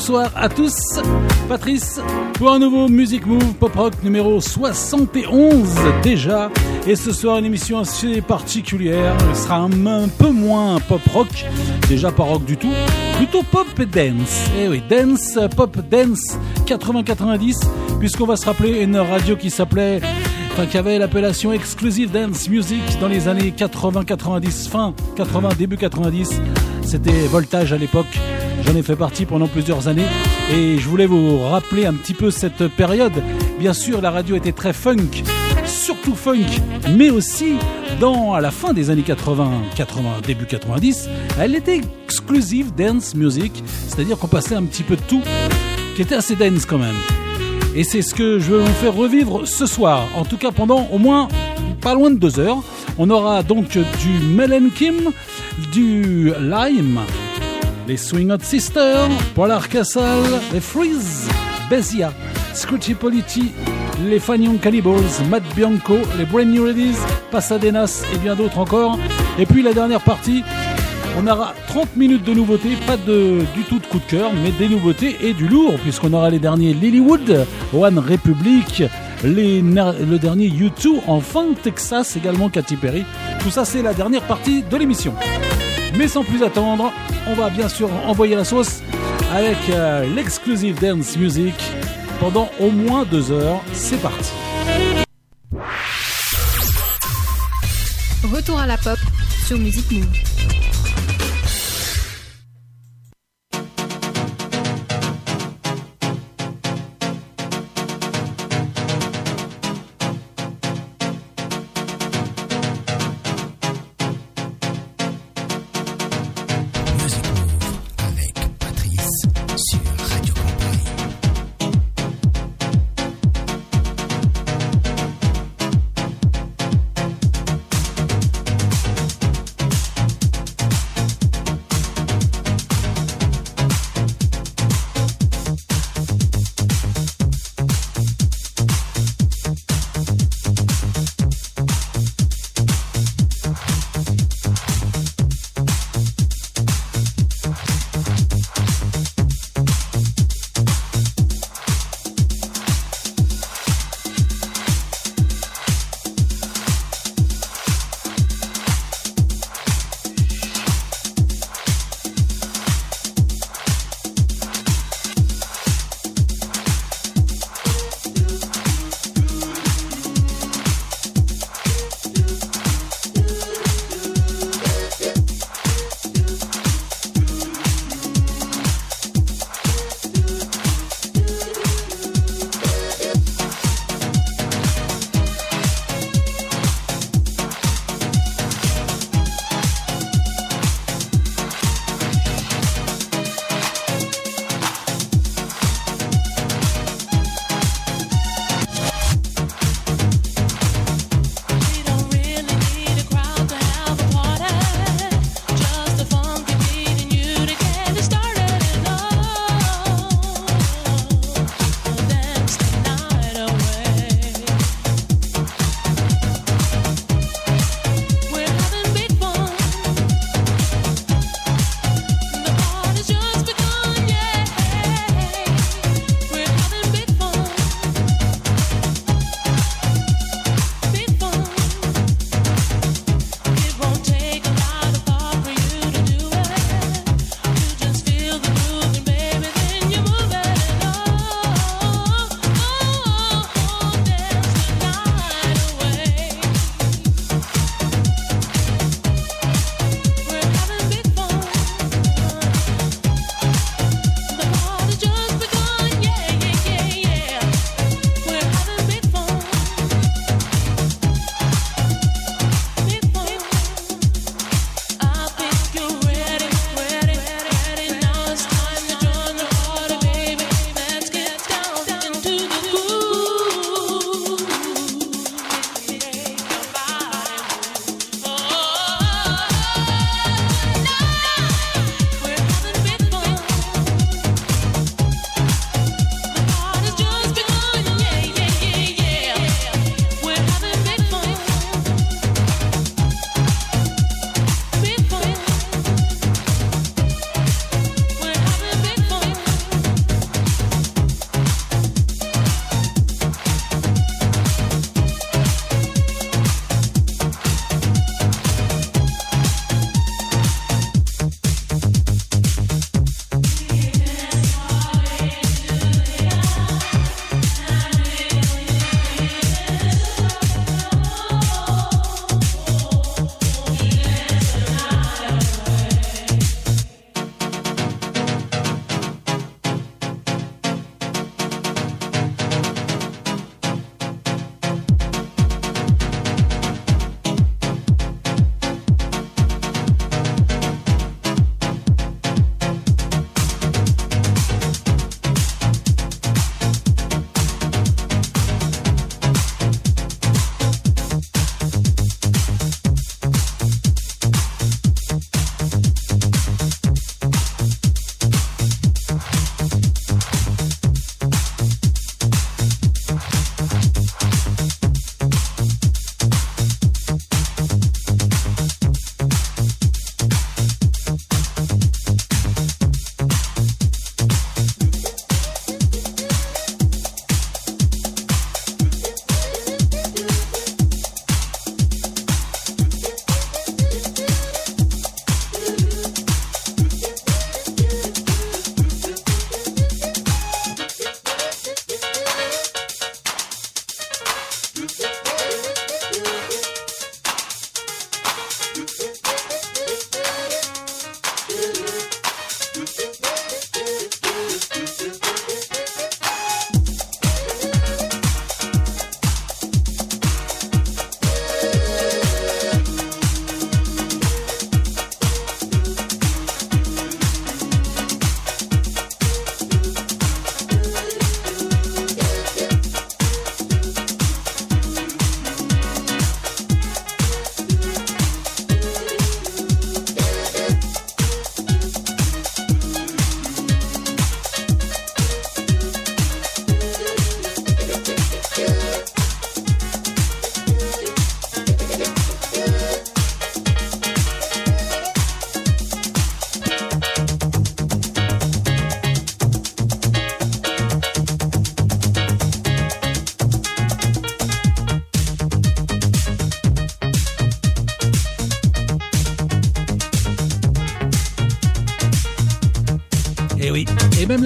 Bonsoir à tous, Patrice pour un nouveau Music Move Pop Rock numéro 71 déjà. Et ce soir une émission assez particulière, elle sera un, peu moins pop rock, déjà pas rock du tout, plutôt pop et dance. Eh oui, dance, pop dance 80-90, puisqu'on va se rappeler une radio qui s'appelait enfin qui avait l'appellation Exclusive Dance Music dans les années 80-90, fin 80, début 90. C'était Voltage à l'époque. J'en ai fait partie pendant plusieurs années et je voulais vous rappeler un petit peu cette période. Bien sûr, la radio était très funk, surtout funk, mais aussi dans à la fin des années 80, 80 début 90, elle était exclusive dance music, c'est-à-dire qu'on passait un petit peu de tout, qui était assez dance quand même. Et c'est ce que je vais vous faire revivre ce soir, en tout cas pendant au moins pas loin de deux heures. On aura donc du Melen Kim, du Lime, les Swing Hot Sisters, Polar Castle, les Freeze, Bezia, Scrutchy Politi, les Fagnon Cannibals, Matt Bianco, les Brand New Ladies, Pasadenas et bien d'autres encore. Et puis la dernière partie, on aura 30 minutes de nouveautés, pas du tout de coup de cœur, mais des nouveautés et du lourd, puisqu'on aura les derniers Lilywood, One Republic, les, le dernier U2, enfin Texas également, Katy Perry. Tout ça, c'est la dernière partie de l'émission. Mais sans plus attendre, on va bien sûr envoyer la sauce avec euh, l'exclusive dance music pendant au moins deux heures. C'est parti. Retour à la pop sur Music Move.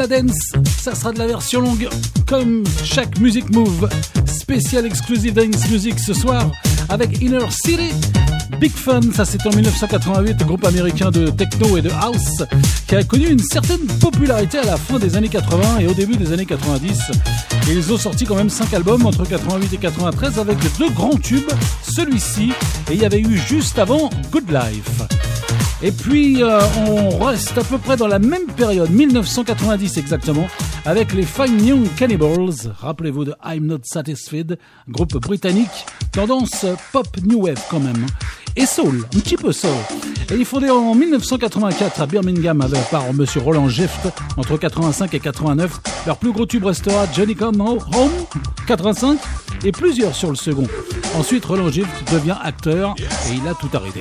Dance, ça sera de la version longue, comme chaque Music Move. Spécial exclusive dance music ce soir avec Inner City. Big Fun, ça c'est en 1988, groupe américain de techno et de house qui a connu une certaine popularité à la fin des années 80 et au début des années 90. Et ils ont sorti quand même 5 albums entre 88 et 93 avec deux grands tubes, celui-ci et il y avait eu juste avant Good Life. Et puis euh, on reste à peu près dans la même période, 1990 exactement, avec les Fine Young Cannibals. Rappelez-vous de I'm Not Satisfied, groupe britannique, tendance pop new wave quand même. Et soul, un petit peu soul. Et ils fondé en 1984 à Birmingham avec par Monsieur Roland Gift entre 85 et 89. Leur plus gros tube restera Johnny Come Home 85 et plusieurs sur le second. Ensuite, Roland Gift devient acteur et il a tout arrêté.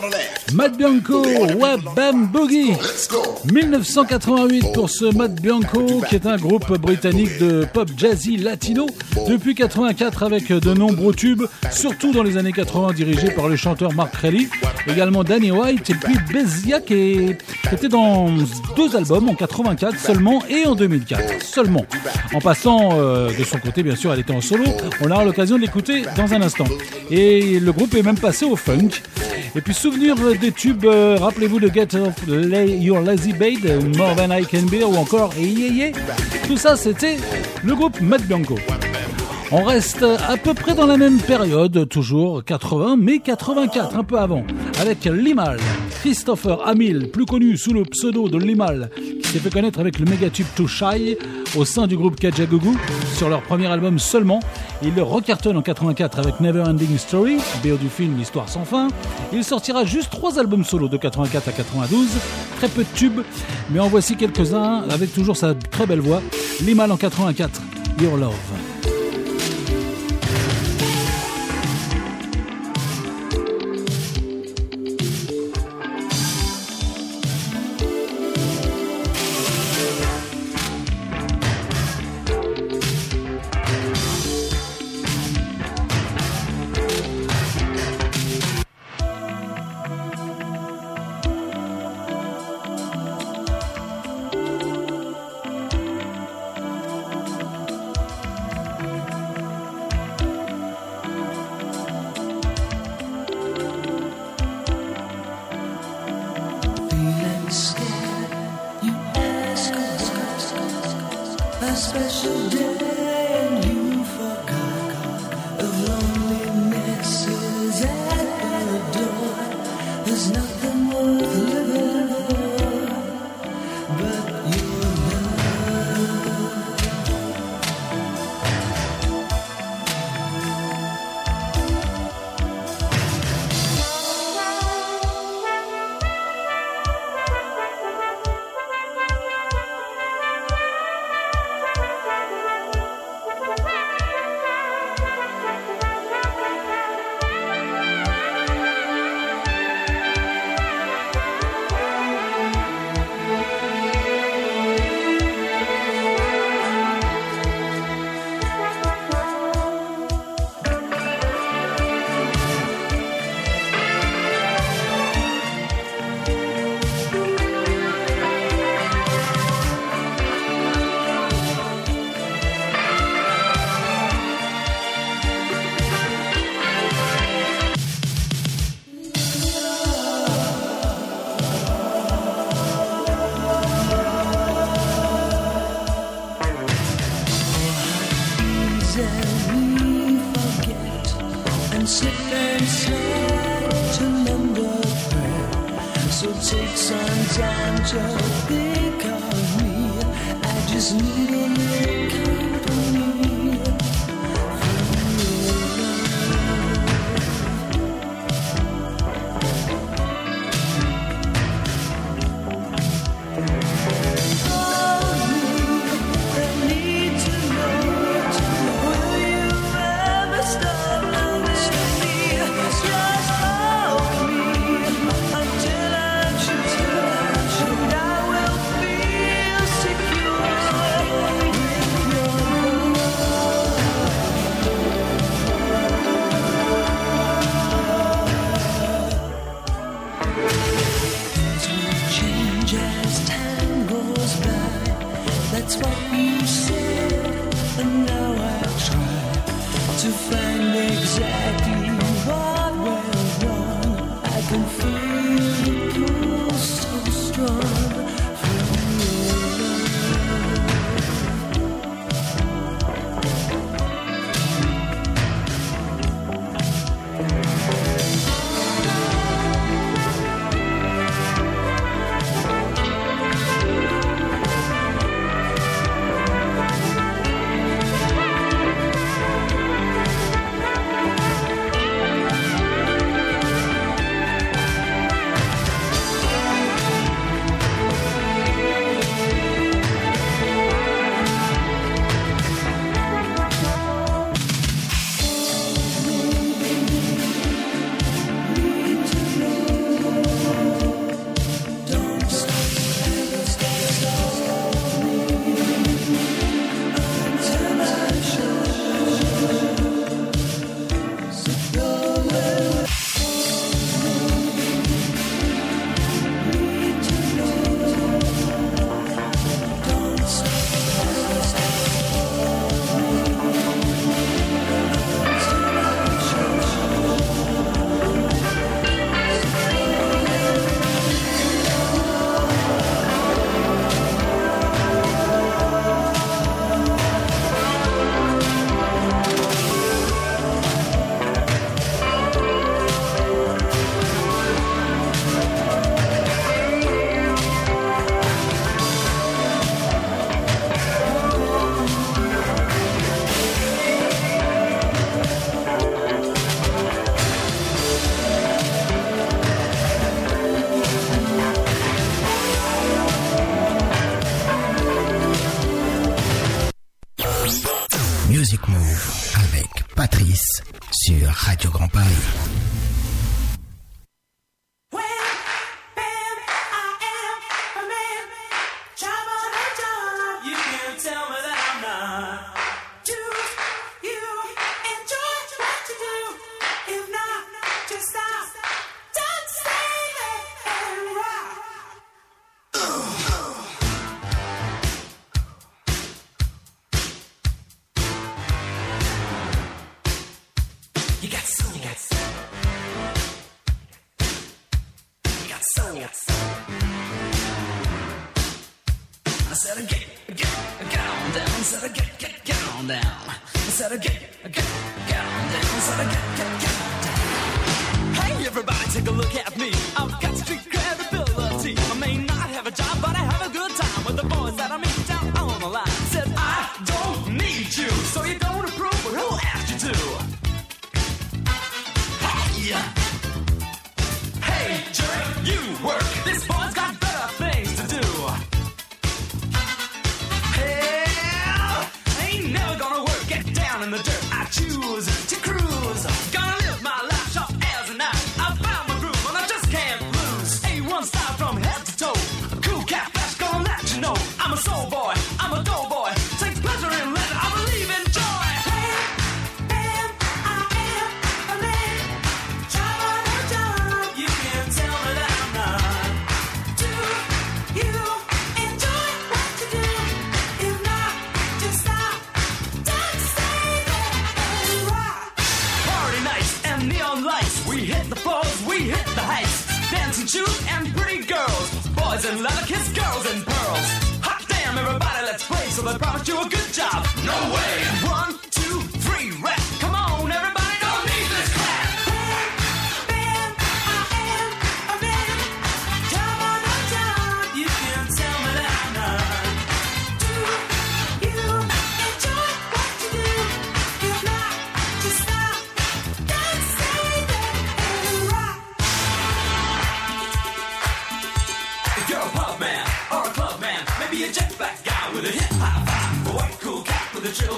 The left. Matt Bianco, Wabam Boogie. Let's go. 1988 pour ce Matt Bianco, qui est un groupe britannique de pop jazzy latino depuis 84 avec de nombreux tubes, surtout dans les années 80 dirigés par le chanteur Mark Crelly, également Danny White et puis Bezia qui était dans deux albums en 84 seulement et en 2004 seulement. En passant euh, de son côté, bien sûr, elle était en solo. On aura l'occasion de l'écouter dans un instant. Et le groupe est même passé au funk. Et puis souvenir des tubes, euh, rappelez-vous de Get Off Your Lazy Bait, More Than I Can Bear ou encore Yeah. Tout ça, c'était le groupe Matt Bianco. On reste à peu près dans la même période, toujours 80, mais 84, un peu avant, avec Limal, Christopher Hamill, plus connu sous le pseudo de Limal, qui s'est fait connaître avec le mégatube Too Shy au sein du groupe Kajagoogoo sur leur premier album seulement. Il le recartonne en 84 avec Never Ending Story, BO du film L'Histoire sans fin. Il sortira juste trois albums solo de 84 à 92, très peu de tubes, mais en voici quelques-uns avec toujours sa très belle voix. Limal en 84, Your Love.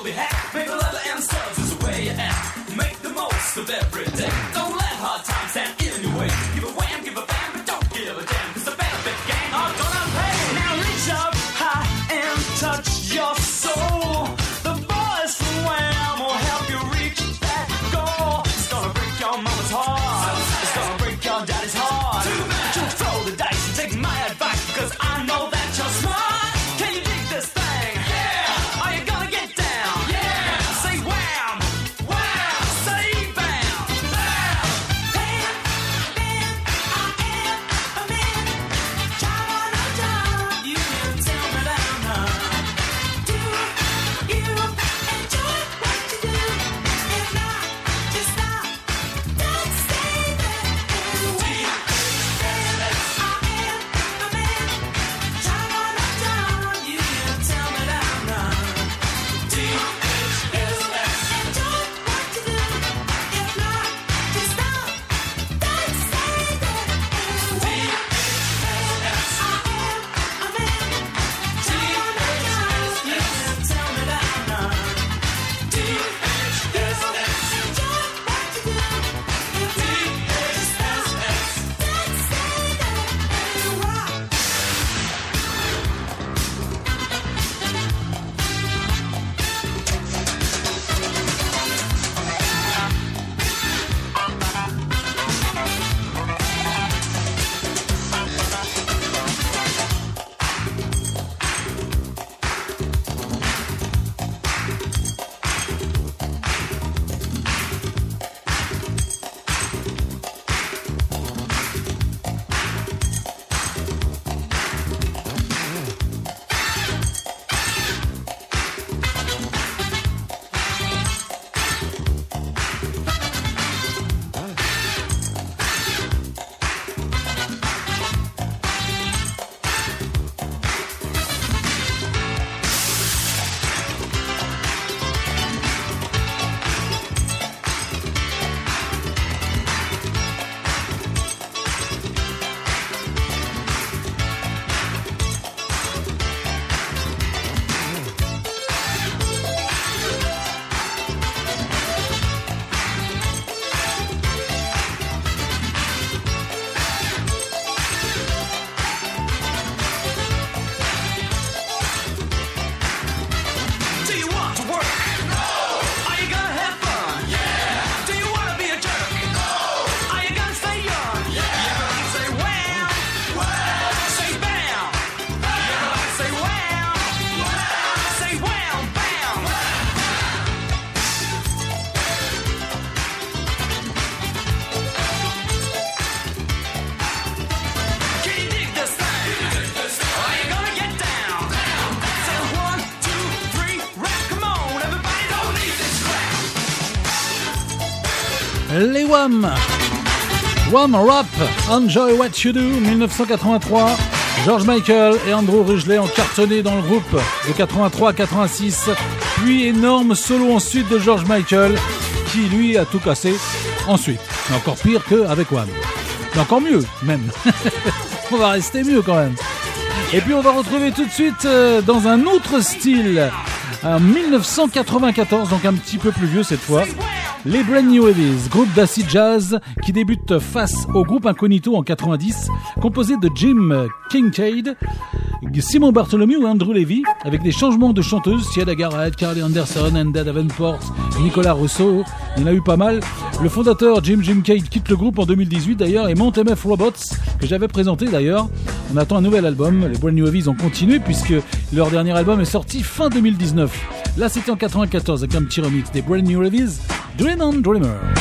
be happy. Wham. Rap, Enjoy What You Do, 1983. George Michael et Andrew Ridgeley ont cartonné dans le groupe de 83 à 86. Puis énorme solo ensuite de George Michael, qui lui a tout cassé ensuite. encore pire qu'avec Wham. Mais encore mieux, même. on va rester mieux quand même. Et puis on va retrouver tout de suite euh, dans un autre style, en 1994, donc un petit peu plus vieux cette fois. Les Brand New Heavies, groupe d'acid jazz qui débute face au groupe Incognito en 90, composé de Jim Kincaid, Simon Bartholomew et Andrew Levy, avec des changements de chanteuses, Siada Garrett, Carly Anderson, Enda Davenport, Nicolas Rousseau, il y en a eu pas mal. Le fondateur Jim Jim Kincaid quitte le groupe en 2018 d'ailleurs et monte MF Robots, que j'avais présenté d'ailleurs. On attend un nouvel album, les Brand New Heavies ont continué puisque leur dernier album est sorti fin 2019. Là c'était en 94 avec un petit remix des Brand New Heavies, Dream on Dreamer.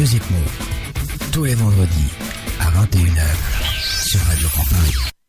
Music Move. Tous les vendredis à 21h sur Radio Campus.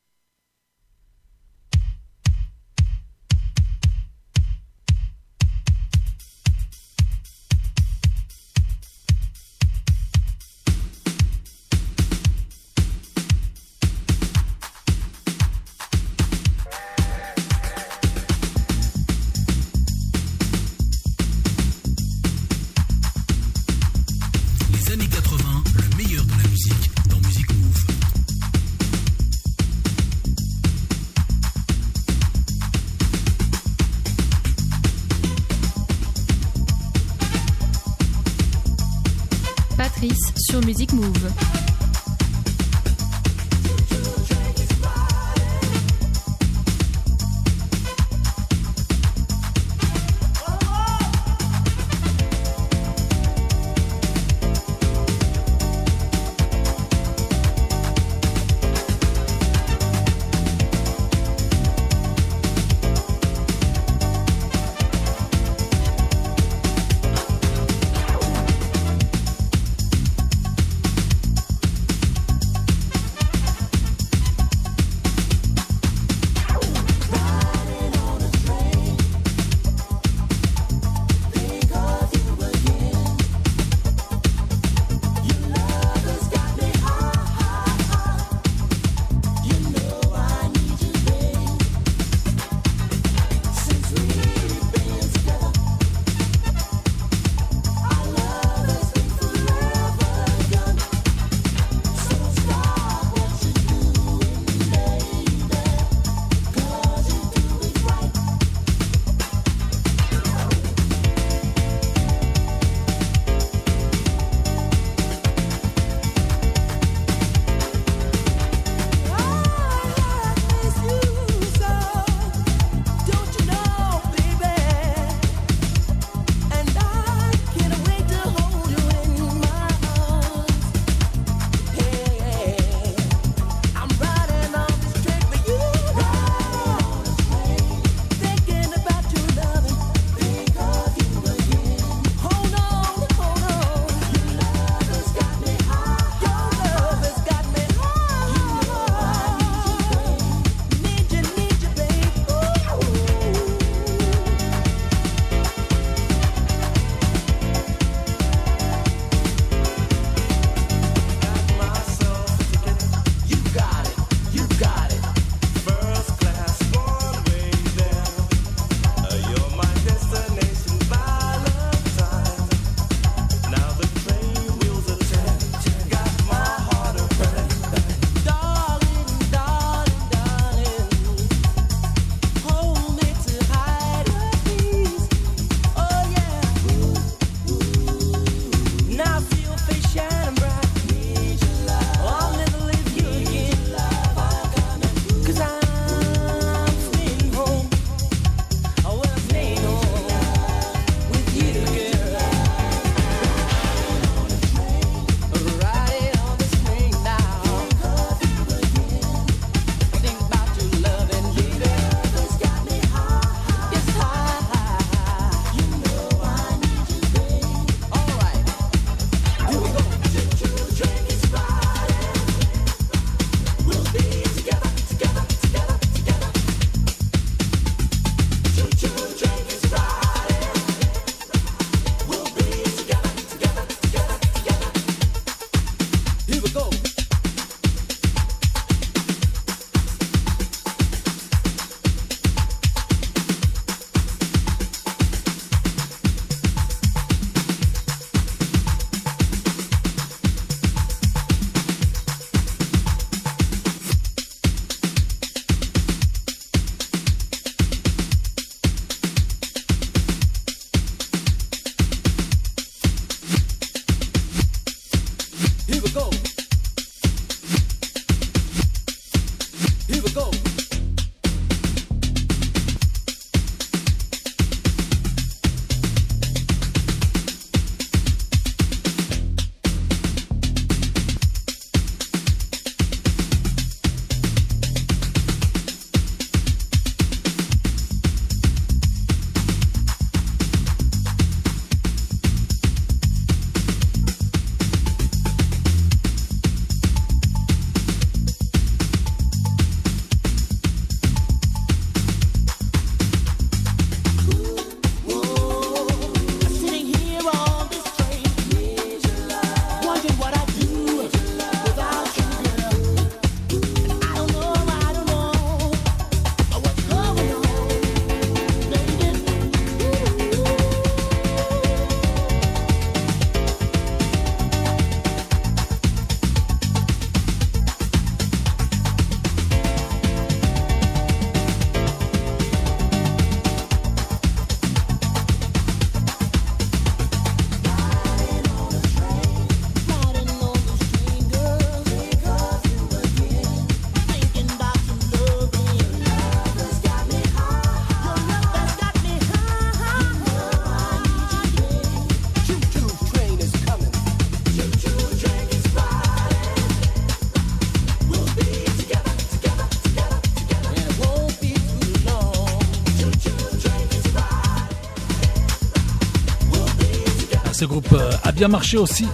Groupe euh, a bien marché aussi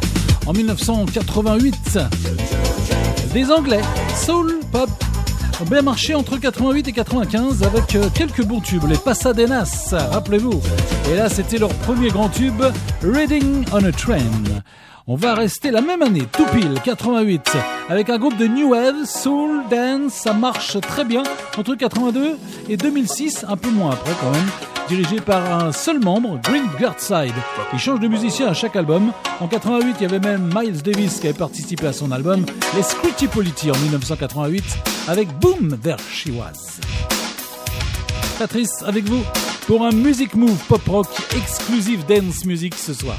en 1988. Des Anglais, soul, pop, ont bien marché entre 88 et 95 avec euh, quelques bons tubes, les Pasadenas, rappelez-vous. Et là, c'était leur premier grand tube, Reading on a Train. On va rester la même année, tout pile, 88, avec un groupe de New Wave, Soul, Dance, ça marche très bien, entre 82 et 2006, un peu moins après quand même, dirigé par un seul membre, Green Gertside. Il change de musicien à chaque album. En 88, il y avait même Miles Davis qui avait participé à son album, les Squitty Polity en 1988, avec Boom, There She Was. Patrice, avec vous, pour un Music Move Pop Rock exclusive dance music ce soir.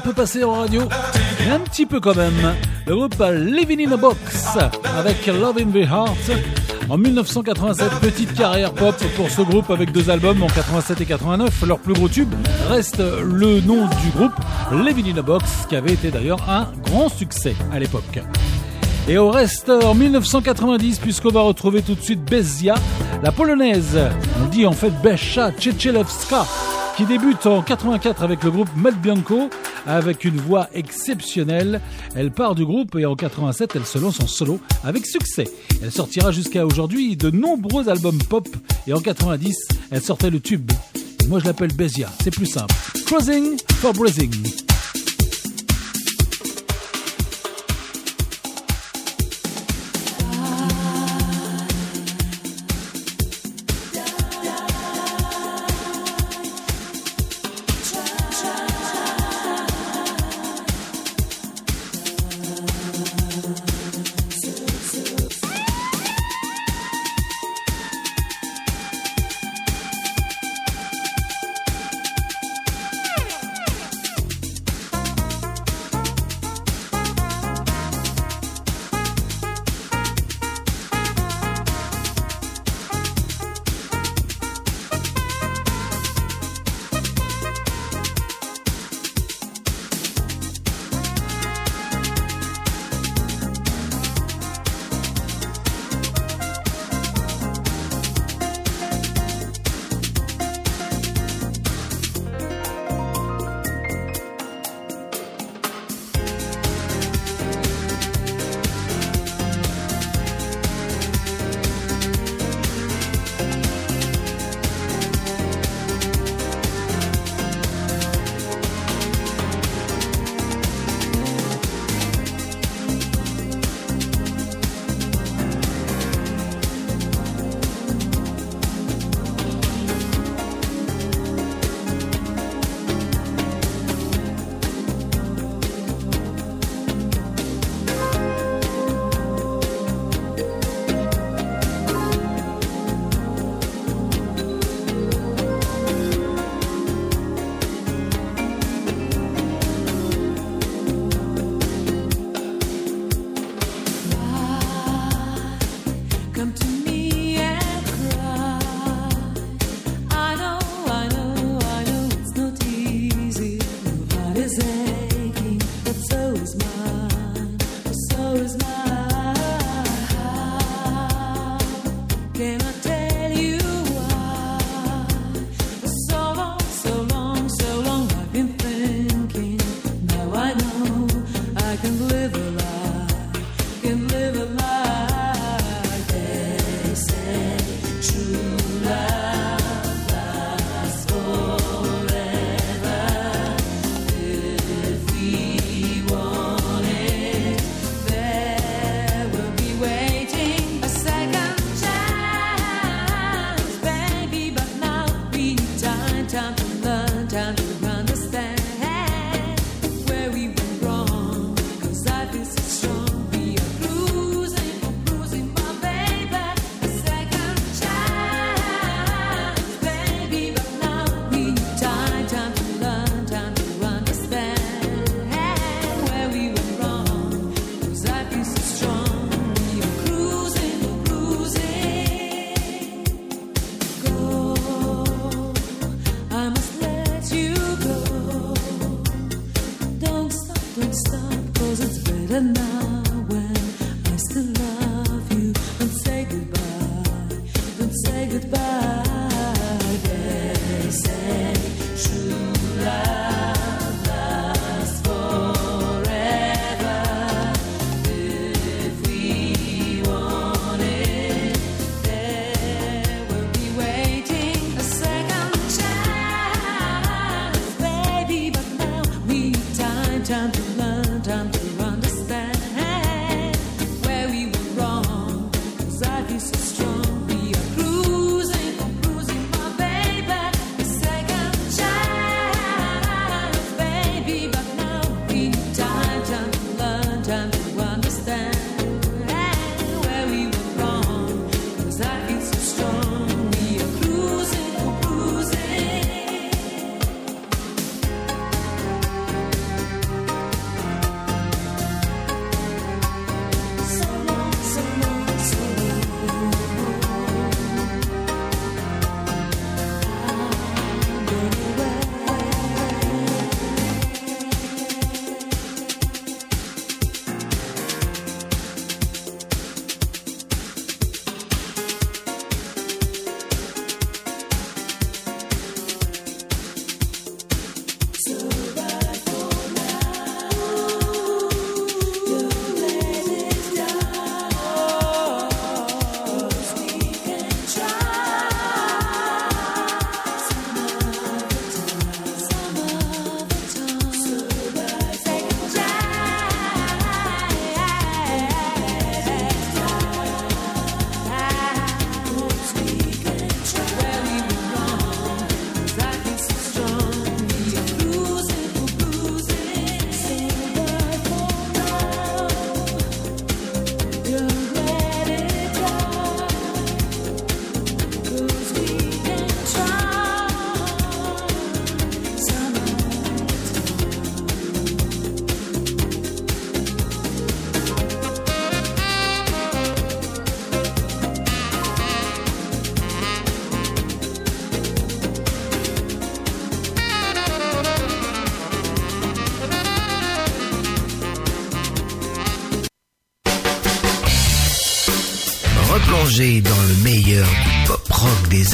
Très peu passé en radio, un petit peu quand même. Le groupe Living in a Box avec Love in the Heart. En 1987, petite carrière pop pour ce groupe avec deux albums en 87 et 89. Leur plus gros tube reste le nom du groupe Living in a Box, qui avait été d'ailleurs un grand succès à l'époque. Et au reste, en 1990, puisqu'on va retrouver tout de suite Bezia, la polonaise, on dit en fait Besha Czechelewska, qui débute en 84 avec le groupe Mad Bianco, avec une voix exceptionnelle. Elle part du groupe et en 87, elle se lance en solo avec succès. Elle sortira jusqu'à aujourd'hui de nombreux albums pop et en 90, elle sortait le tube. Moi, je l'appelle Bezia, c'est plus simple. Closing for Breathing.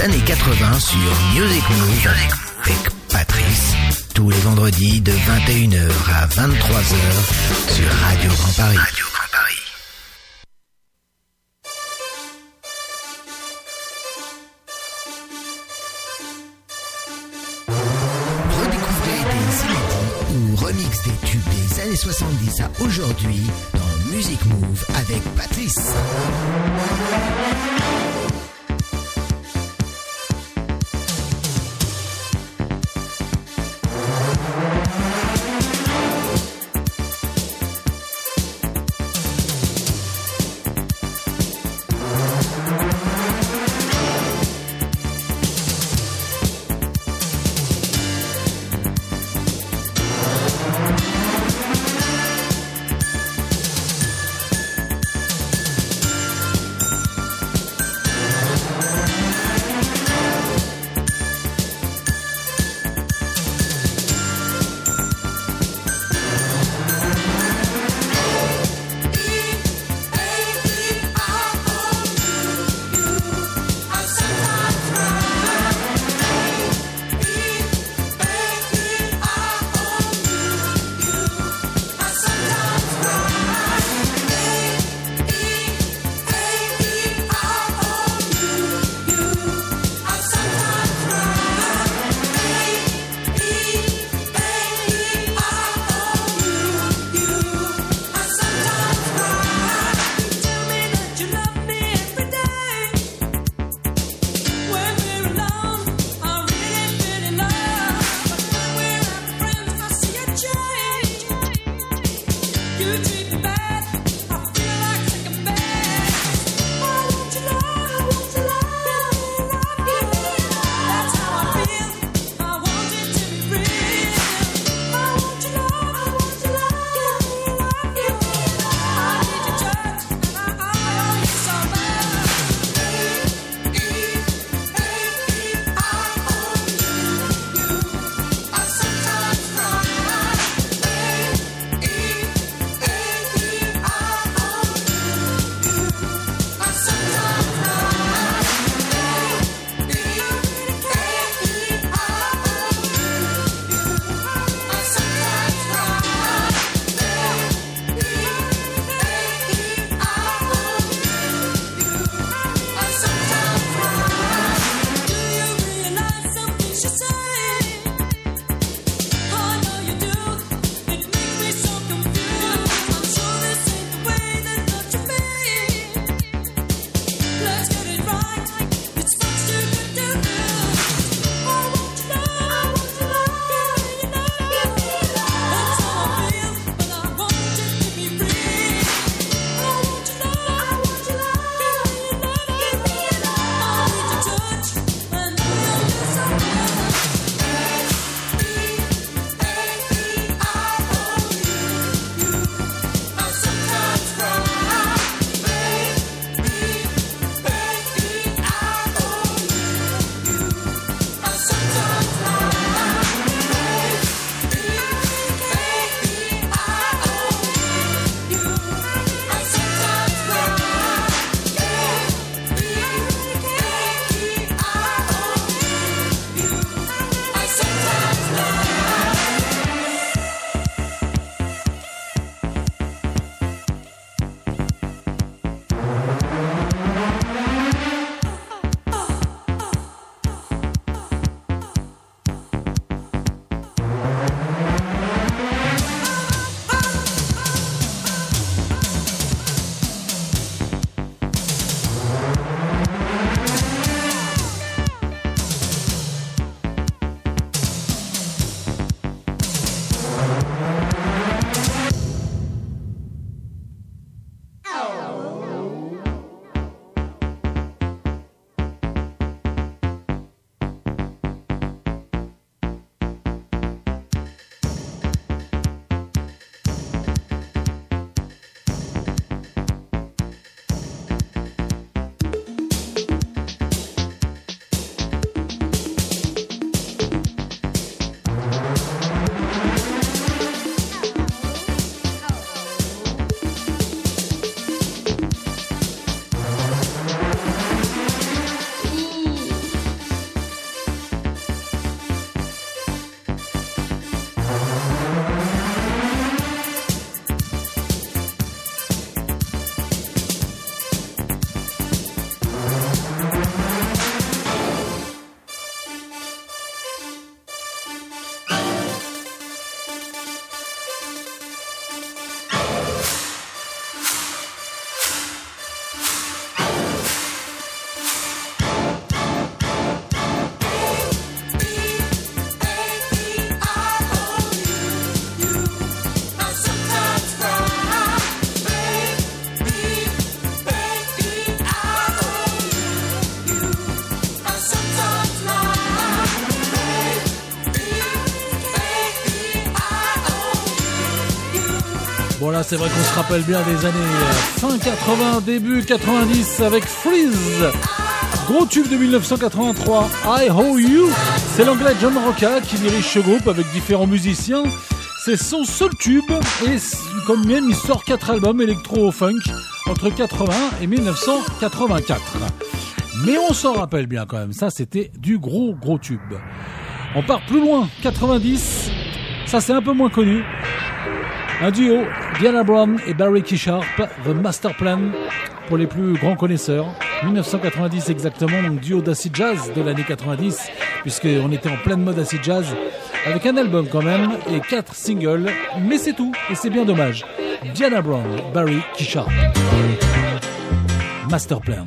Années 80 sur Music Move avec Patrice, tous les vendredis de 21h à 23h sur Radio Grand Paris. C'est vrai qu'on se rappelle bien des années euh, fin 80, début 90 avec Freeze. Gros tube de 1983, I Owe You. C'est l'anglais John Rocca qui dirige ce groupe avec différents musiciens. C'est son seul tube et comme même il sort quatre albums électro-funk entre 80 et 1984. Mais on s'en rappelle bien quand même, ça c'était du gros gros tube. On part plus loin, 90, ça c'est un peu moins connu. Un duo, Diana Brown et Barry Keysharp, The Master Plan, pour les plus grands connaisseurs. 1990 exactement, donc duo d'acid jazz de l'année 90, puisqu'on était en pleine mode acid jazz, avec un album quand même et quatre singles, mais c'est tout, et c'est bien dommage. Diana Brown, Barry Keysharp. Master Plan.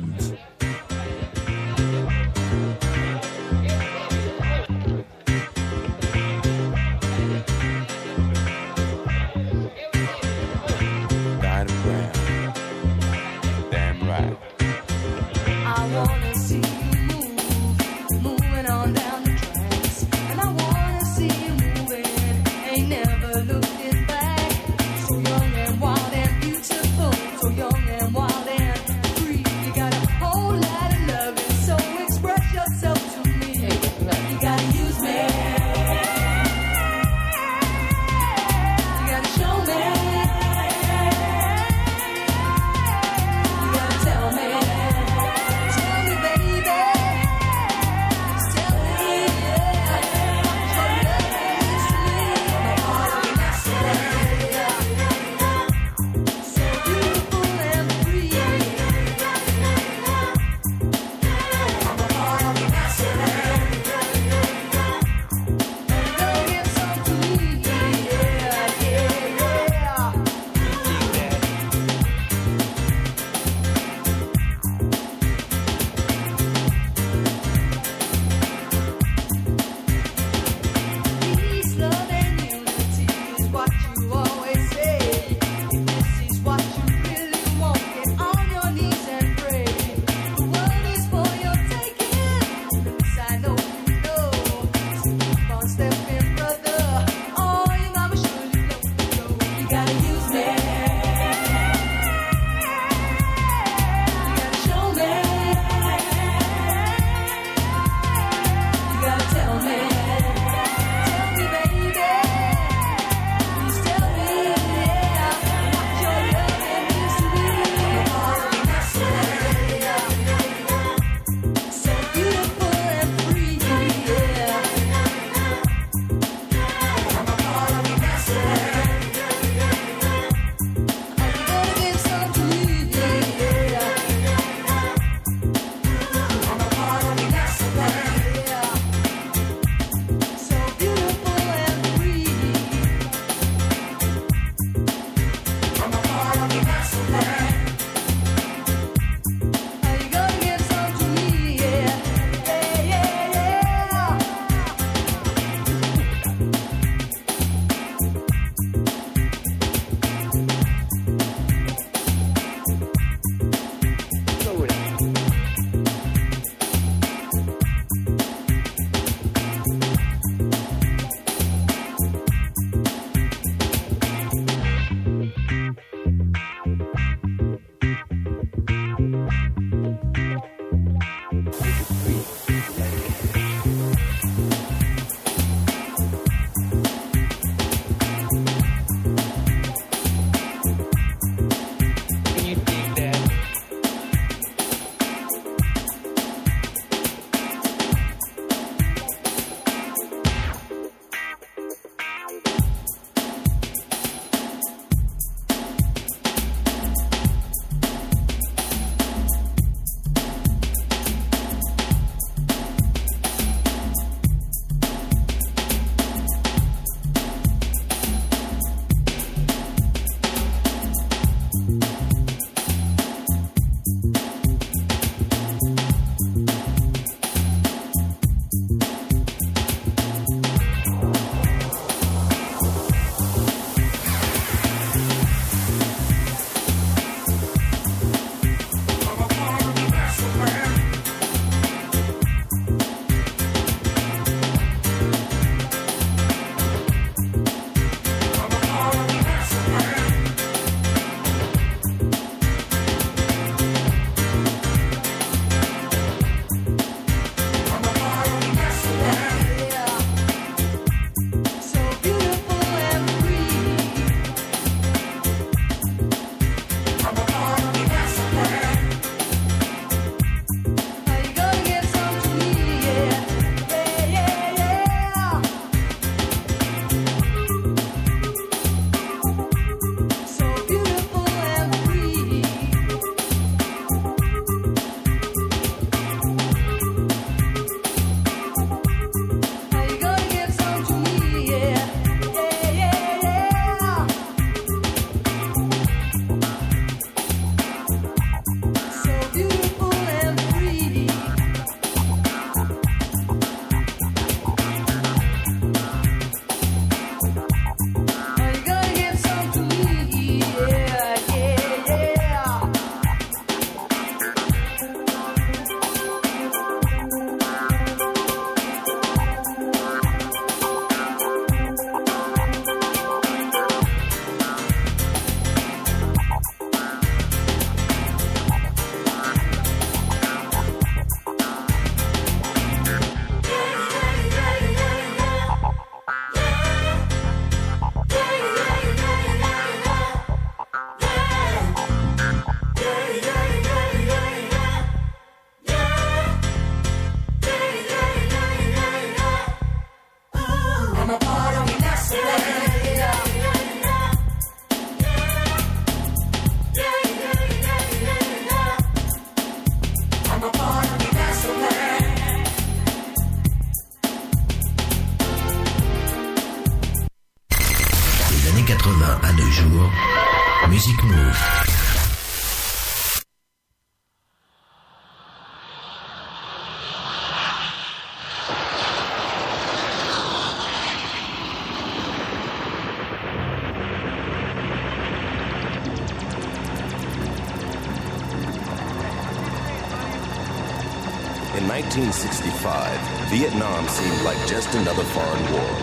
1965, Vietnam seemed like just another foreign war.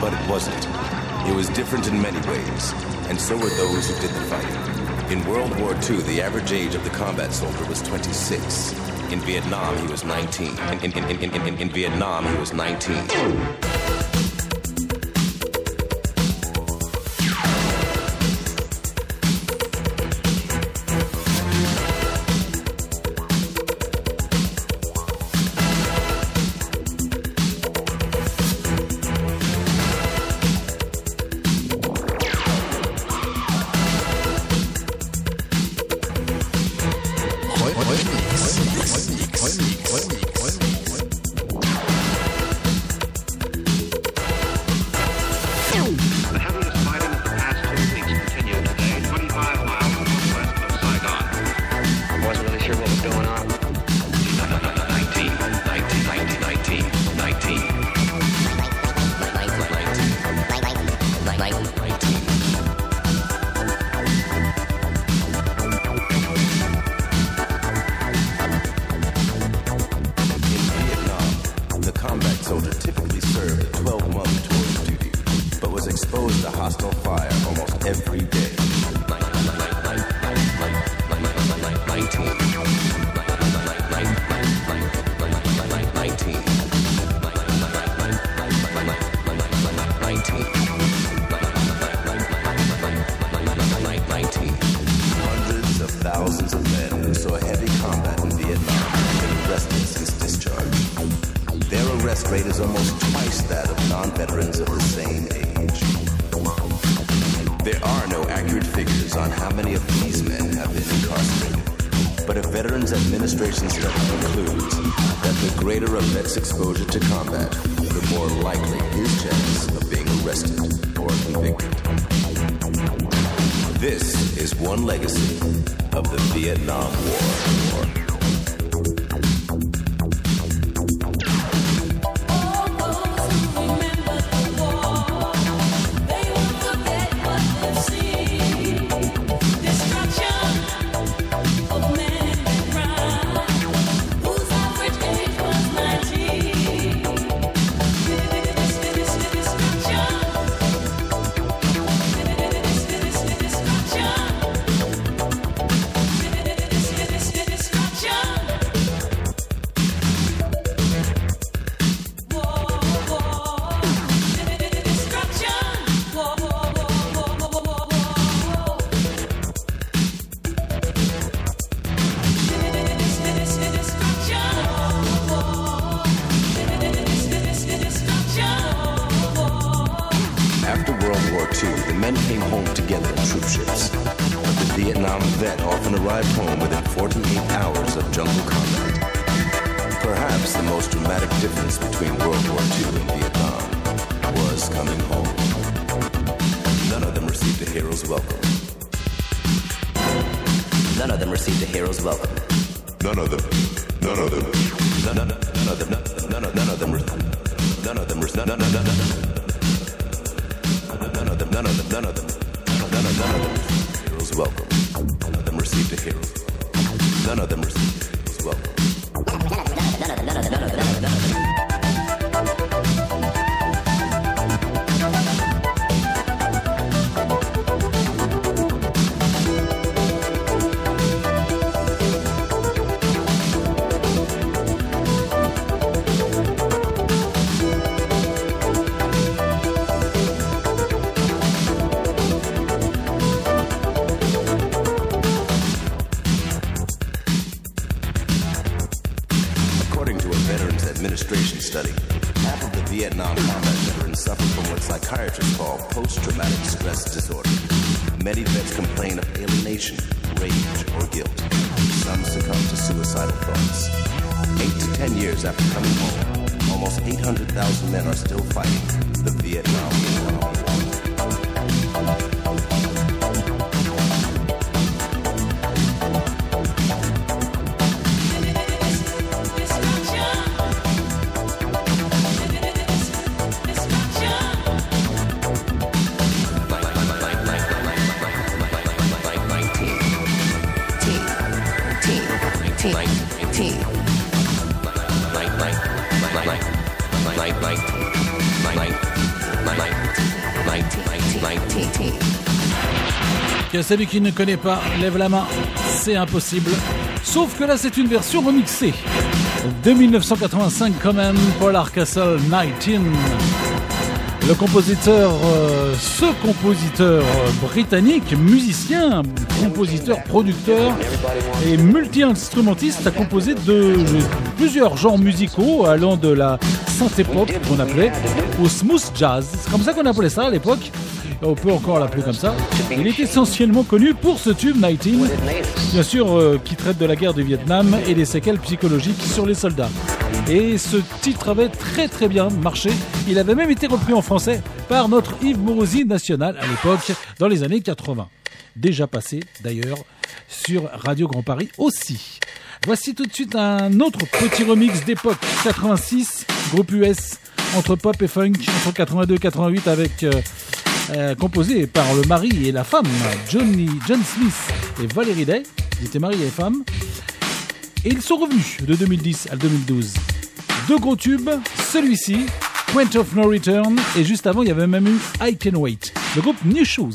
But it wasn't. It was different in many ways, and so were those who did the fighting. In World War II, the average age of the combat soldier was 26. In Vietnam, he was 19. In, in, in, in, Vietnam, he was 19. Men came home together in troop ships. But the Vietnam vet often arrived home within 48 hours of jungle combat. Perhaps the most dramatic difference between World War II and Vietnam was coming home. None of them received a hero's welcome. None of them received a hero's welcome. None of them. None of them. None, none, none of them. None, none, none of them. None of them. None, none, none, none. None None of them, none of, none of them, heroes welcome. None of them received a hero. None of them received a hero's welcome. None of them, none of them, none of them, none of them, none of them. Celui qui ne connaît pas lève la main, c'est impossible. Sauf que là, c'est une version remixée. De 1985 quand même, Paul Castle 19. Le compositeur, euh, ce compositeur britannique, musicien, compositeur, producteur et multi-instrumentiste a composé de plusieurs genres musicaux allant de la synthé pop qu'on appelait au smooth jazz. C'est comme ça qu'on appelait ça à l'époque. On peut encore l'appeler comme ça. Il est essentiellement connu pour ce tube 19, bien sûr, euh, qui traite de la guerre du Vietnam et des séquelles psychologiques sur les soldats. Et ce titre avait très très bien marché. Il avait même été repris en français par notre Yves Morosi national à l'époque, dans les années 80. Déjà passé d'ailleurs sur Radio Grand Paris aussi. Voici tout de suite un autre petit remix d'époque 86, groupe US, entre pop et funk, entre 82 et 88 avec... Euh, euh, composé par le mari et la femme, Johnny, John Smith et Valérie Day. Ils étaient mariés et femmes. Et ils sont revenus de 2010 à 2012. Deux gros tubes, celui-ci, Point of No Return, et juste avant, il y avait même eu I Can Wait, le groupe New Shoes.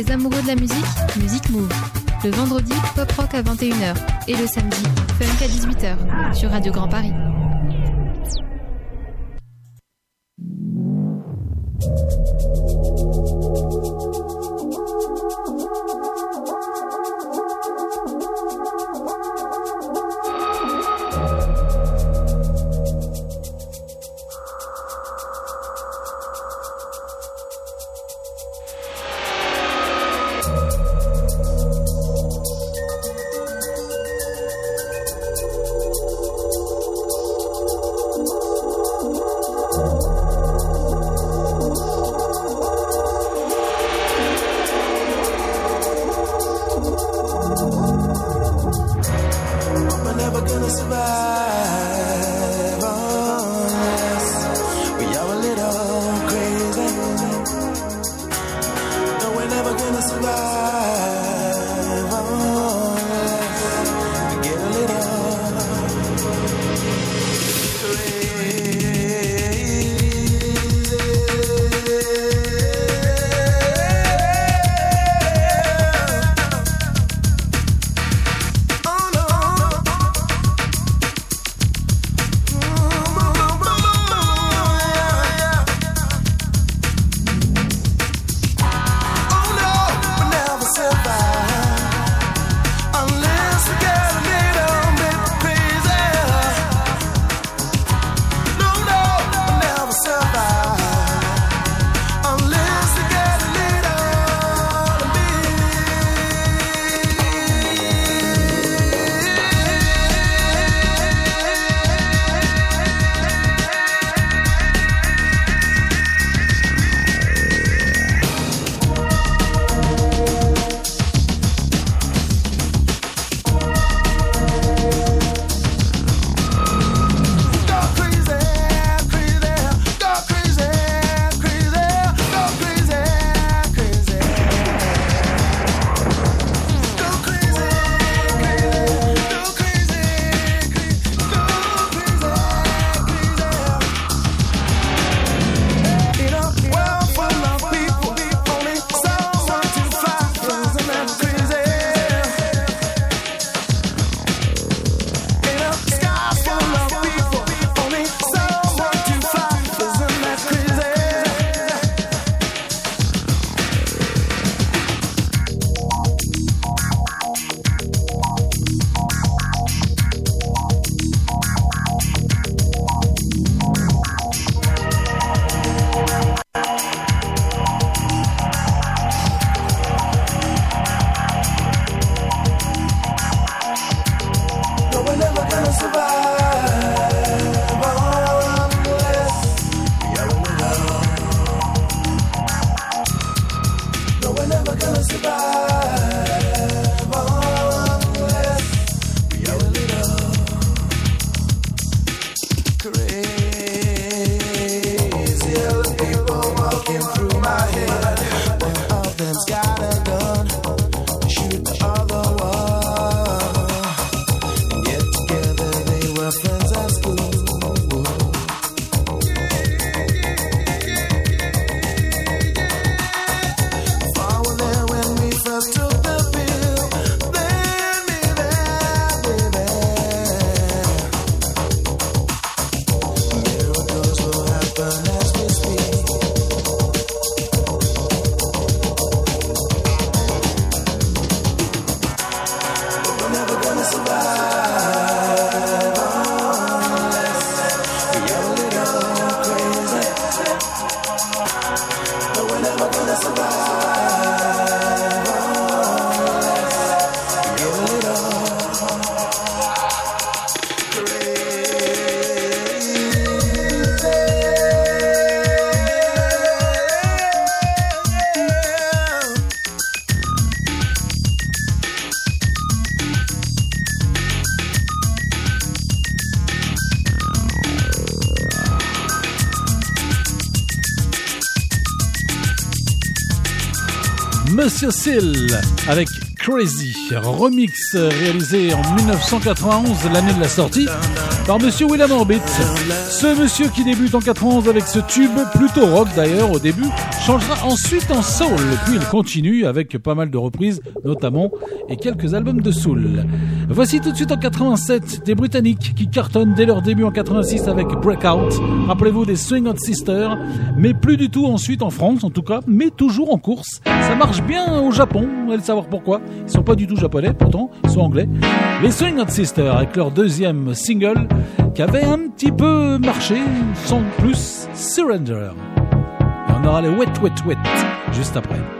les amoureux de la musique, Musique Move. Le vendredi, pop rock à 21h. Et le samedi, funk à 18h. Sur Radio Grand Paris. Monsieur Seal avec Crazy, remix réalisé en 1991, l'année de la sortie, par Monsieur William Orbit. Ce monsieur qui débute en 91 avec ce tube, plutôt rock d'ailleurs au début, changera ensuite en soul, puis il continue avec pas mal de reprises notamment et quelques albums de soul. Voici tout de suite en 87 des Britanniques qui cartonnent dès leur début en 86 avec Breakout. Rappelez-vous des Swing Out Sisters, mais plus du tout ensuite en France en tout cas, mais toujours en course. Ça marche bien au Japon, on le savoir pourquoi. Ils sont pas du tout japonais pourtant, ils sont anglais. Les Swing Out Sisters avec leur deuxième single qui avait un petit peu marché, sans plus Surrender. Et on aura les Wet Wet Wet juste après.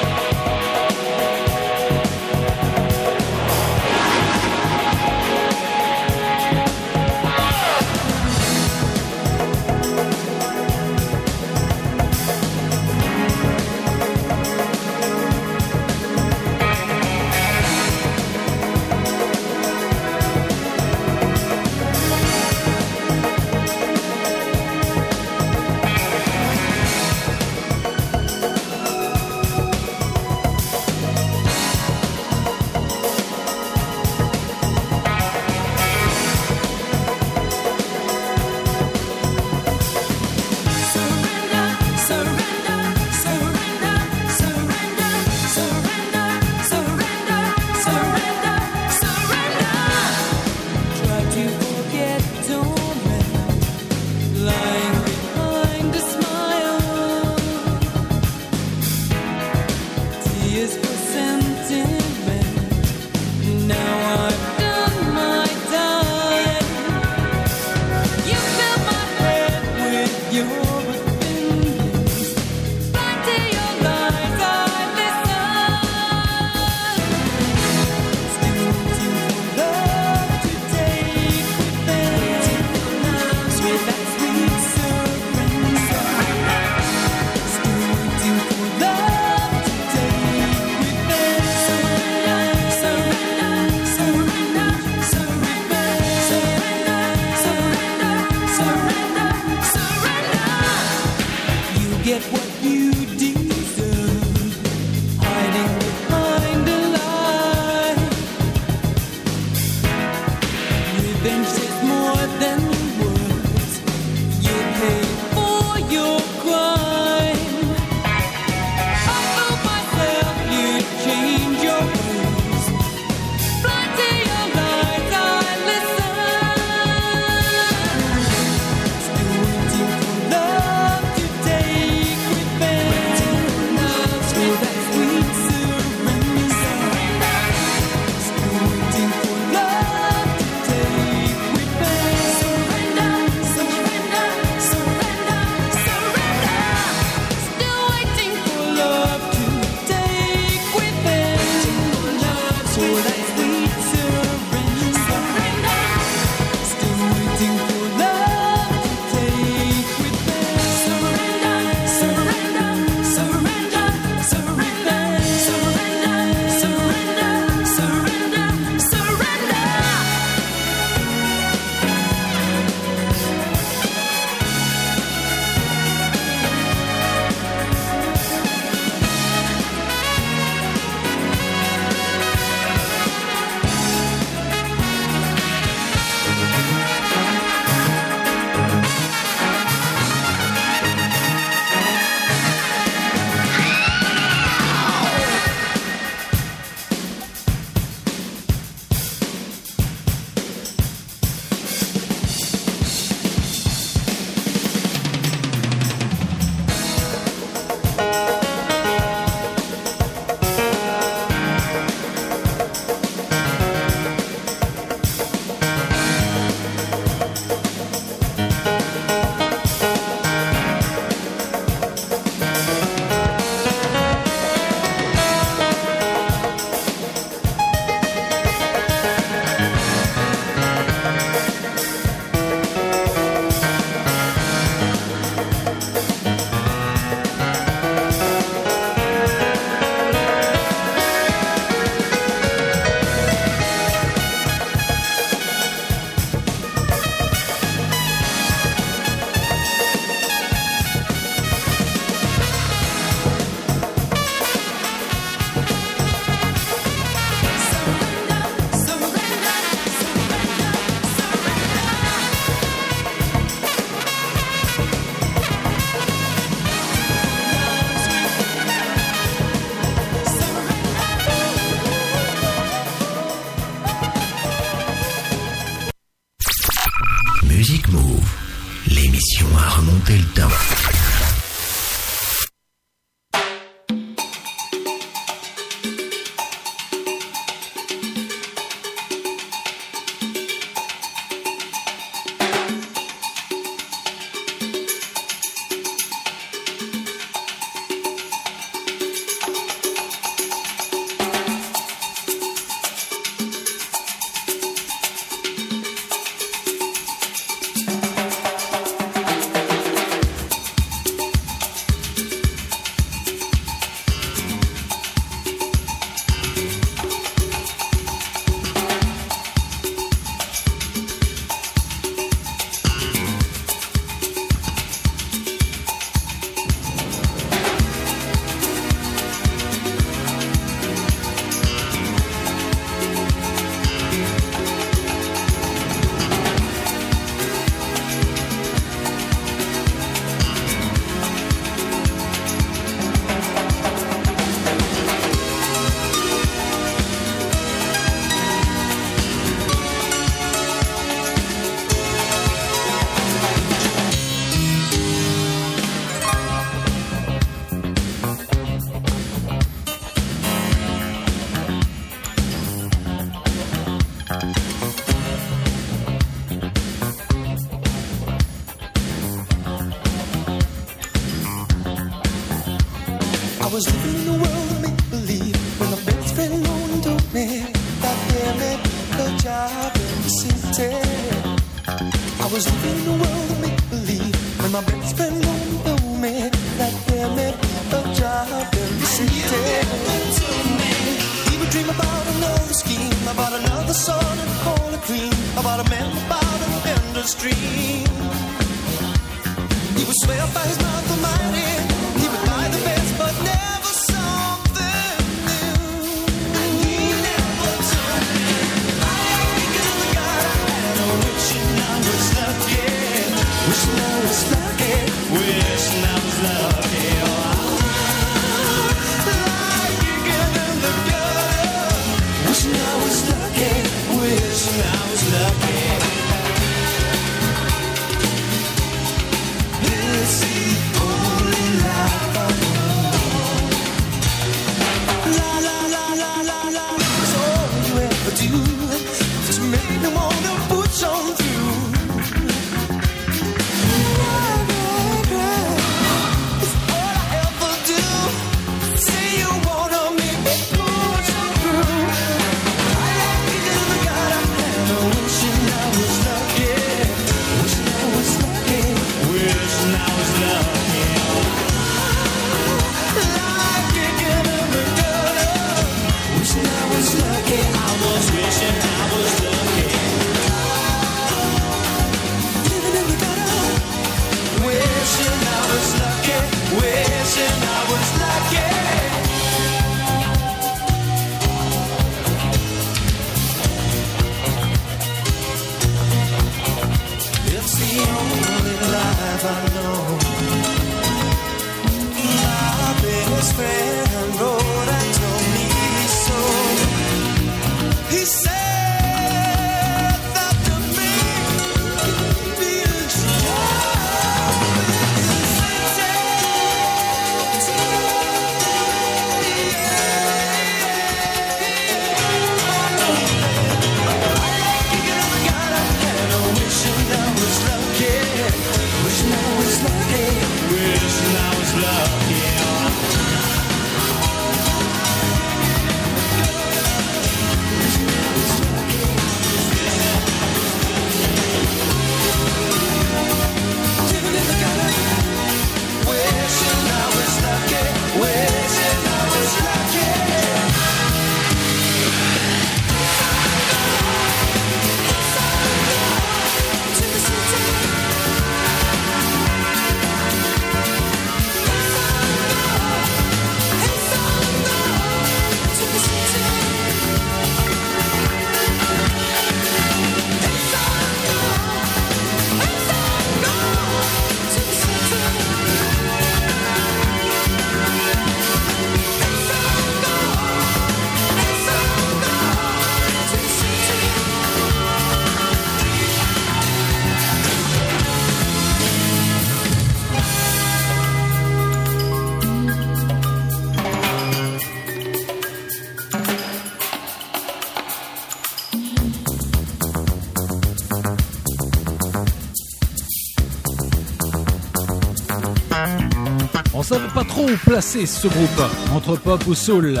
Où placer ce groupe, entre pop ou soul.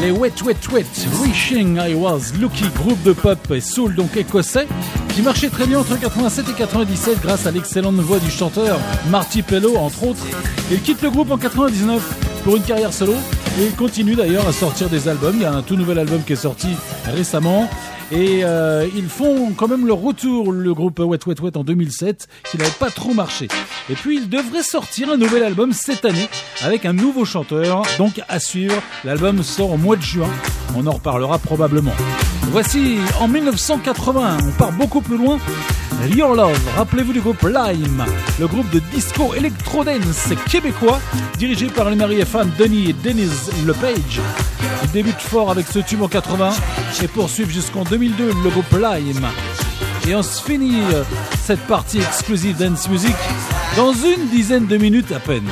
Les Wet Wet Wet, Wishing I Was Lucky, groupe de pop et soul donc écossais, qui marchait très bien entre 87 et 97 grâce à l'excellente voix du chanteur Marty Pello entre autres. Il quitte le groupe en 99 pour une carrière solo et continue d'ailleurs à sortir des albums. Il y a un tout nouvel album qui est sorti récemment. Et euh, ils font quand même le retour, le groupe Wet Wet Wet en 2007, qui n'avait pas trop marché. Et puis ils devraient sortir un nouvel album cette année avec un nouveau chanteur, donc à suivre. L'album sort au mois de juin, on en reparlera probablement. Voici en 1980, on part beaucoup plus loin. Your Love, rappelez-vous du groupe Lime, le groupe de disco électro-dance québécois, dirigé par les maris et femmes Denis et Denise Lepage. Ils débutent fort avec ce tube en 80 et poursuivent jusqu'en 2002 le groupe Lime. Et on se finit euh, cette partie exclusive dance music dans une dizaine de minutes à peine.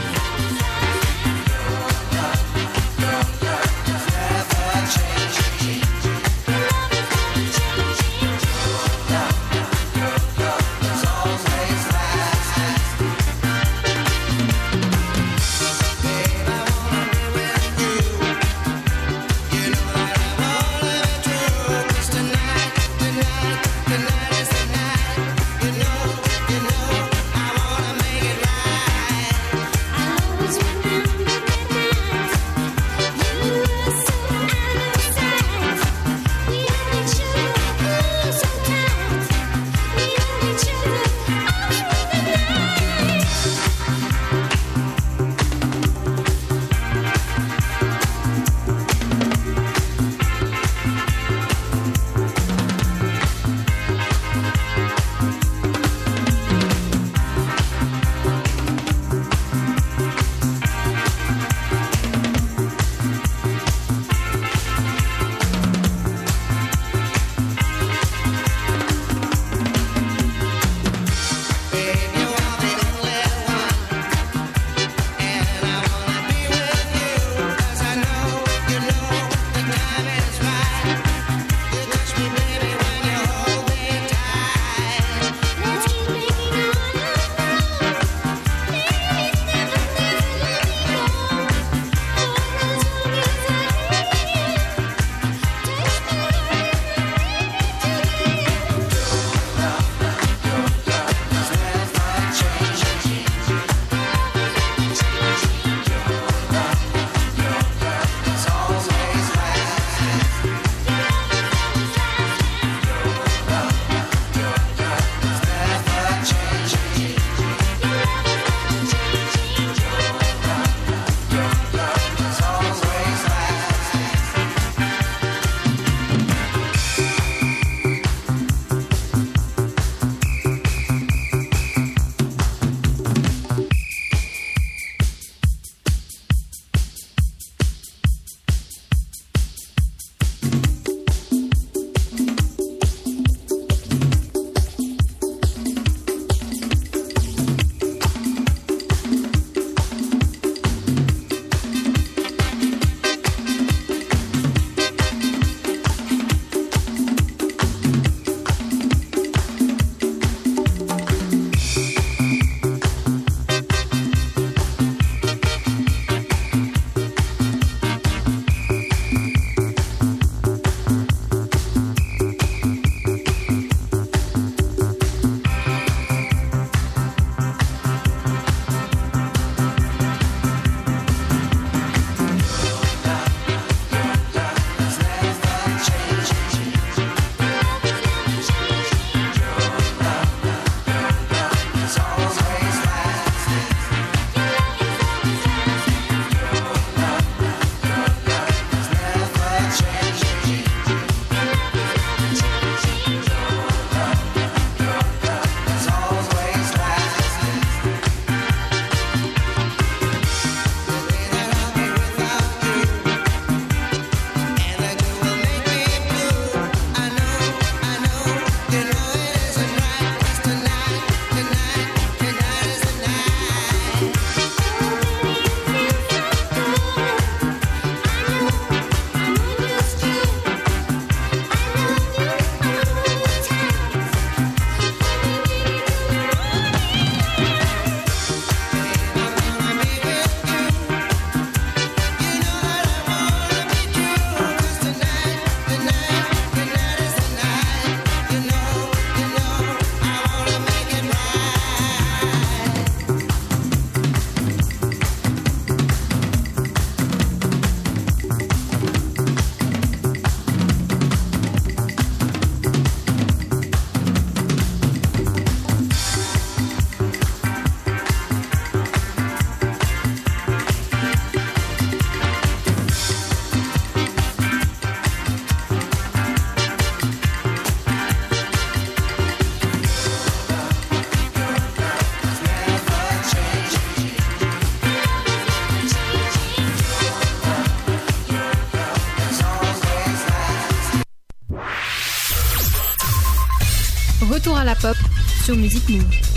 Music Move.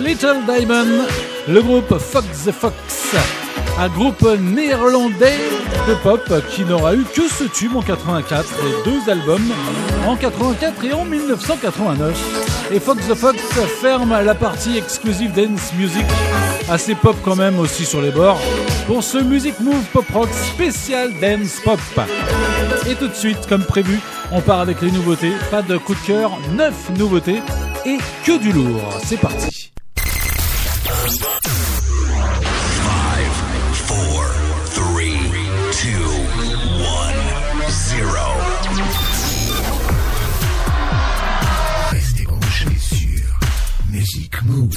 Little Diamond, le groupe Fox the Fox, un groupe néerlandais de pop qui n'aura eu que ce tube en 84 et deux albums en 84 et en 1989. Et Fox the Fox ferme la partie exclusive dance music, assez pop quand même aussi sur les bords, pour ce Music Move Pop Rock spécial dance pop. Et tout de suite, comme prévu, on part avec les nouveautés. Pas de coup de cœur, neuf nouveautés et que du lourd. C'est parti. Five, four, three, two, one, zero. Restez branchés sur Music Move.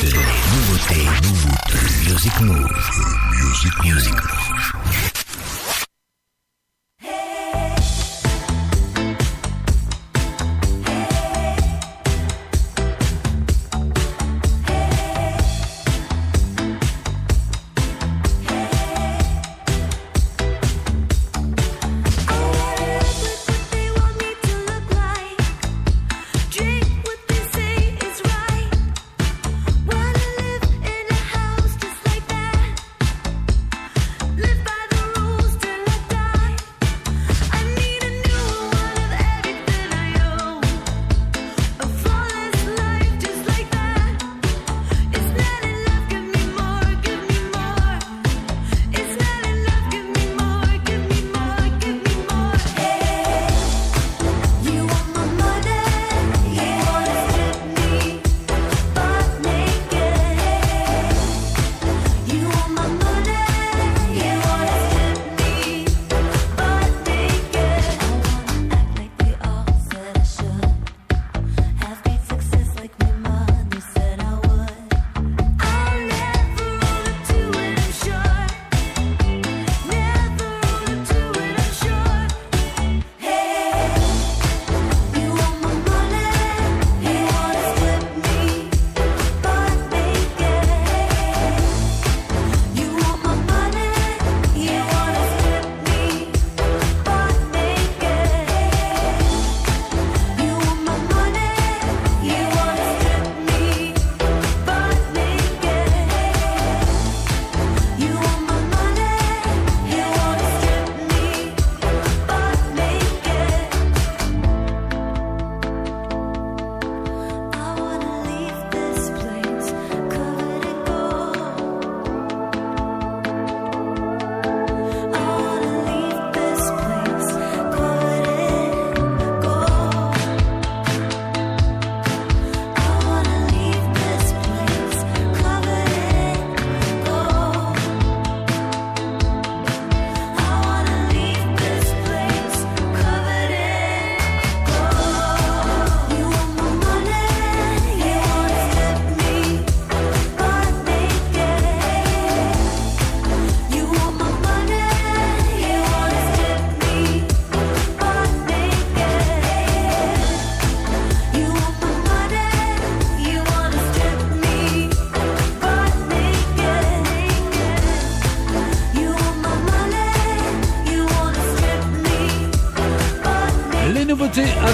Les nouveautés, nouveautés, Music Move. Music, music Move.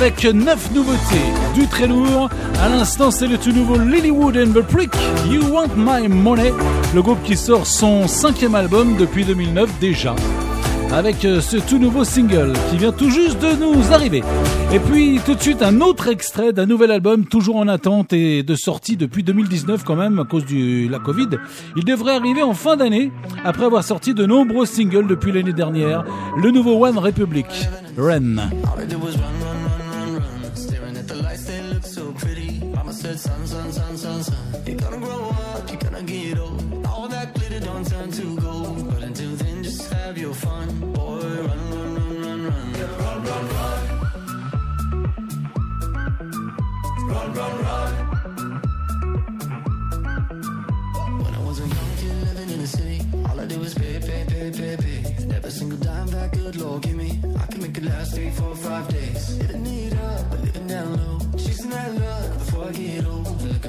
avec 9 nouveautés, du très lourd. À l'instant, c'est le tout nouveau Lilywood and the Prick, You Want My Money, le groupe qui sort son cinquième album depuis 2009 déjà. Avec euh, ce tout nouveau single qui vient tout juste de nous arriver. Et puis tout de suite un autre extrait d'un nouvel album toujours en attente et de sortie depuis 2019 quand même à cause de la Covid. Il devrait arriver en fin d'année après avoir sorti de nombreux singles depuis l'année dernière. Le nouveau One Republic, Ren.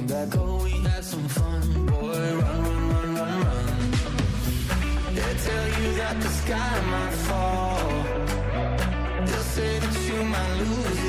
Oh, they tell you that the sky might fall. They'll say that you might lose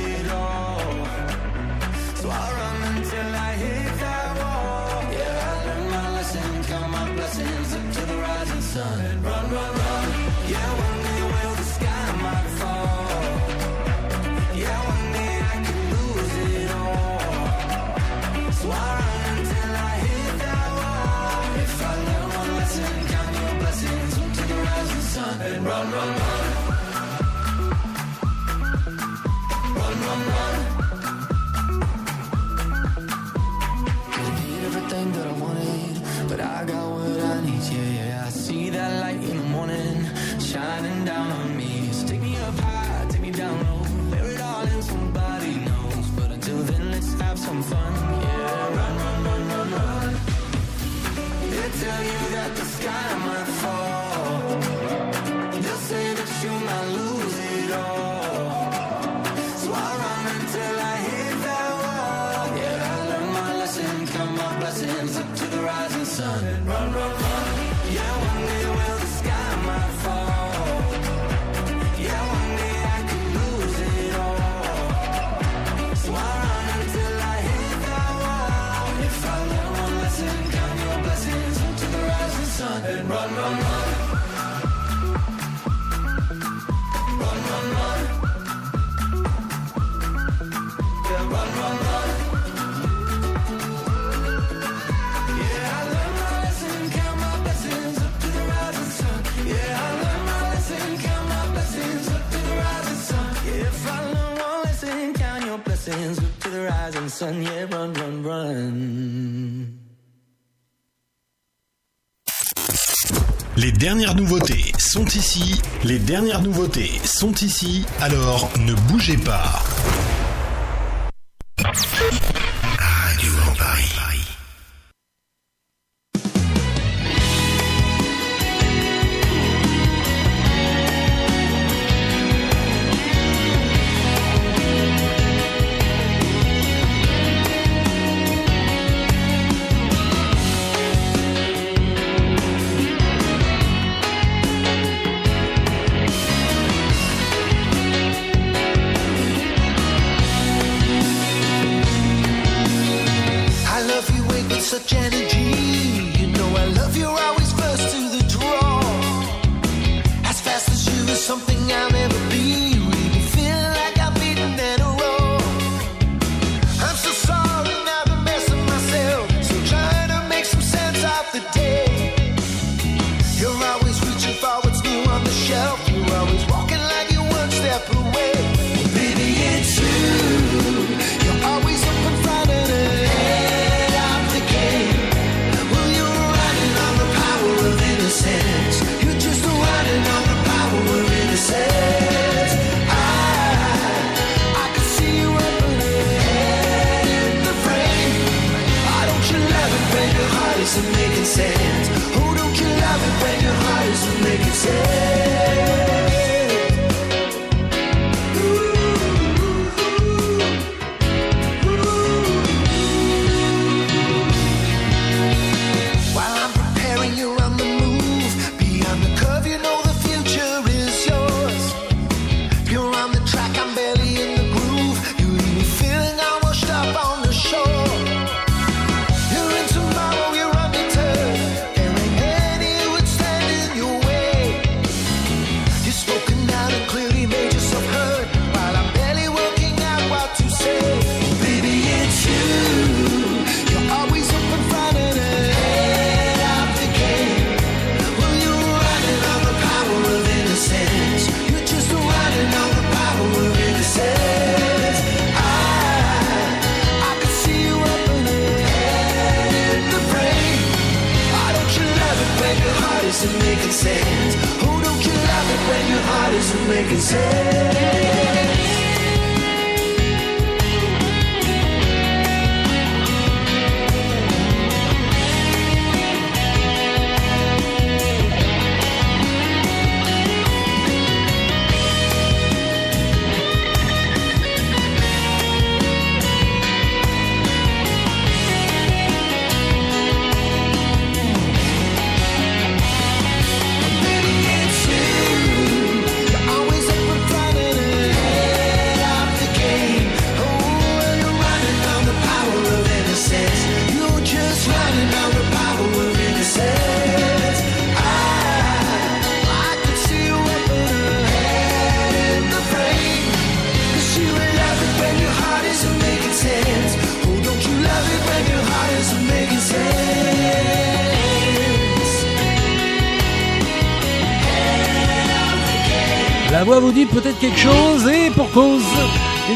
Les dernières nouveautés sont ici, les dernières nouveautés sont ici, alors ne bougez pas. isn't making sense. Who don't you love it when your heart isn't making sense?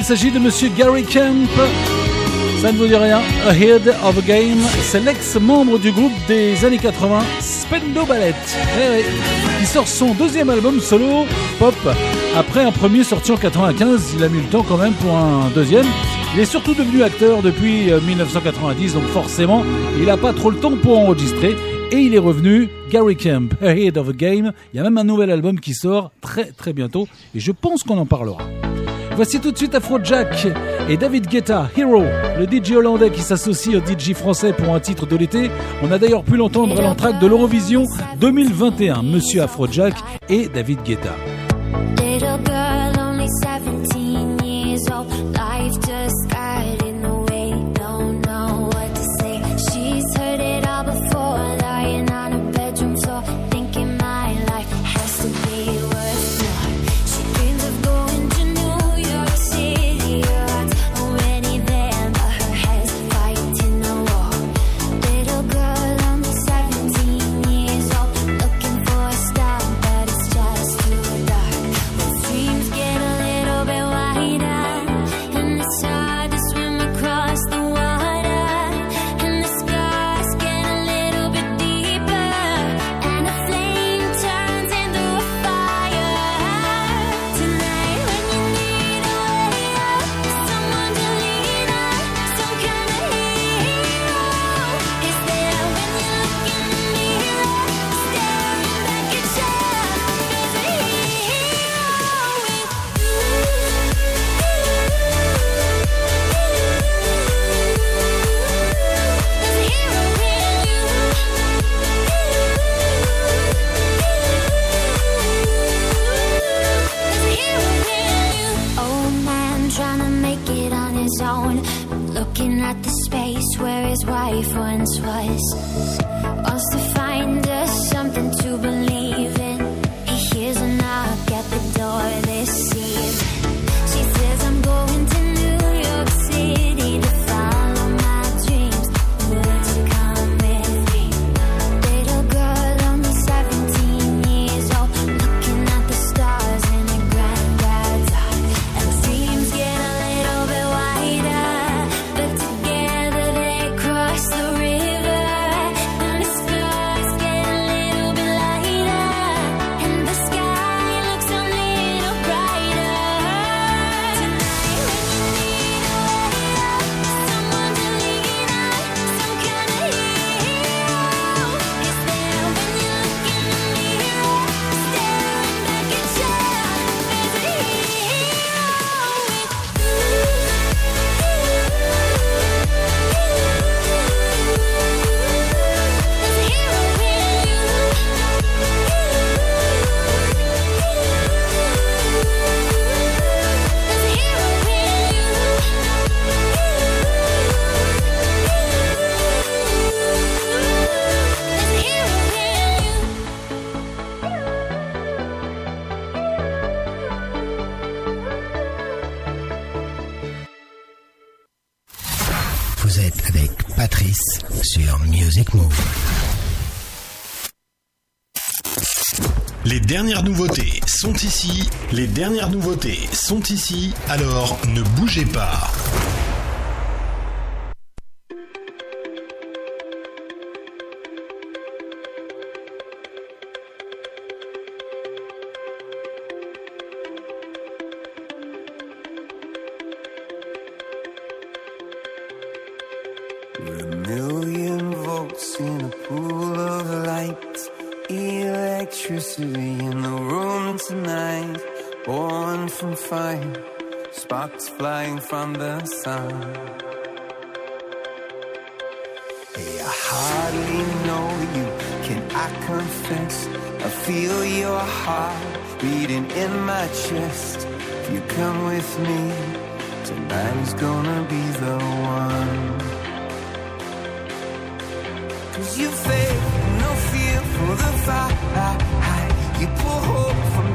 Il s'agit de monsieur Gary Kemp. Ça ne vous dit rien. Ahead of a Game, c'est l'ex-membre du groupe des années 80, Spendo Ballet. Eh il sort son deuxième album solo, Pop. Après un premier sorti en 95, il a mis le temps quand même pour un deuxième. Il est surtout devenu acteur depuis euh, 1990, donc forcément, il n'a pas trop le temps pour enregistrer. Et il est revenu, Gary Kemp, Ahead of a Game. Il y a même un nouvel album qui sort très très bientôt, et je pense qu'on en parlera. Voici tout de suite Afrojack et David Guetta, Hero, le DJ hollandais qui s'associe au DJ français pour un titre de l'été. On a d'ailleurs pu l'entendre à l'entraque de l'Eurovision 2021, Monsieur Afrojack et David Guetta. dernières nouveautés sont ici, les dernières nouveautés sont ici, alors ne bougez pas. sound. Hey, I hardly know you. Can I confess? I feel your heart beating in my chest. If you come with me, tonight's gonna be the one. Cause you fake no fear for the fight. You pull hope from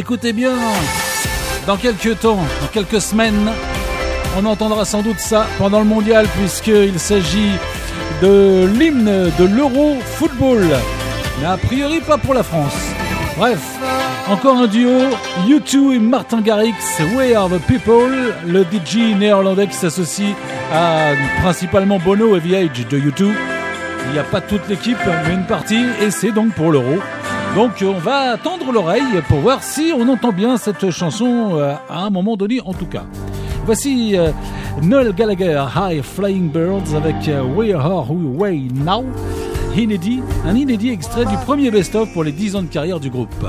Écoutez bien, dans quelques temps, dans quelques semaines, on entendra sans doute ça pendant le mondial, puisqu'il s'agit de l'hymne de l'Euro Football. Mais a priori, pas pour la France. Bref, encore un duo, U2 et Martin Garrix, We Are the People, le DJ néerlandais qui s'associe à principalement Bono et The de U2. Il n'y a pas toute l'équipe, mais une partie, et c'est donc pour l'Euro donc on va tendre l'oreille pour voir si on entend bien cette chanson euh, à un moment donné en tout cas. Voici euh, Noel Gallagher, High Flying Birds avec euh, We Are Way Now, inédit, un inédit extrait du premier best-of pour les 10 ans de carrière du groupe.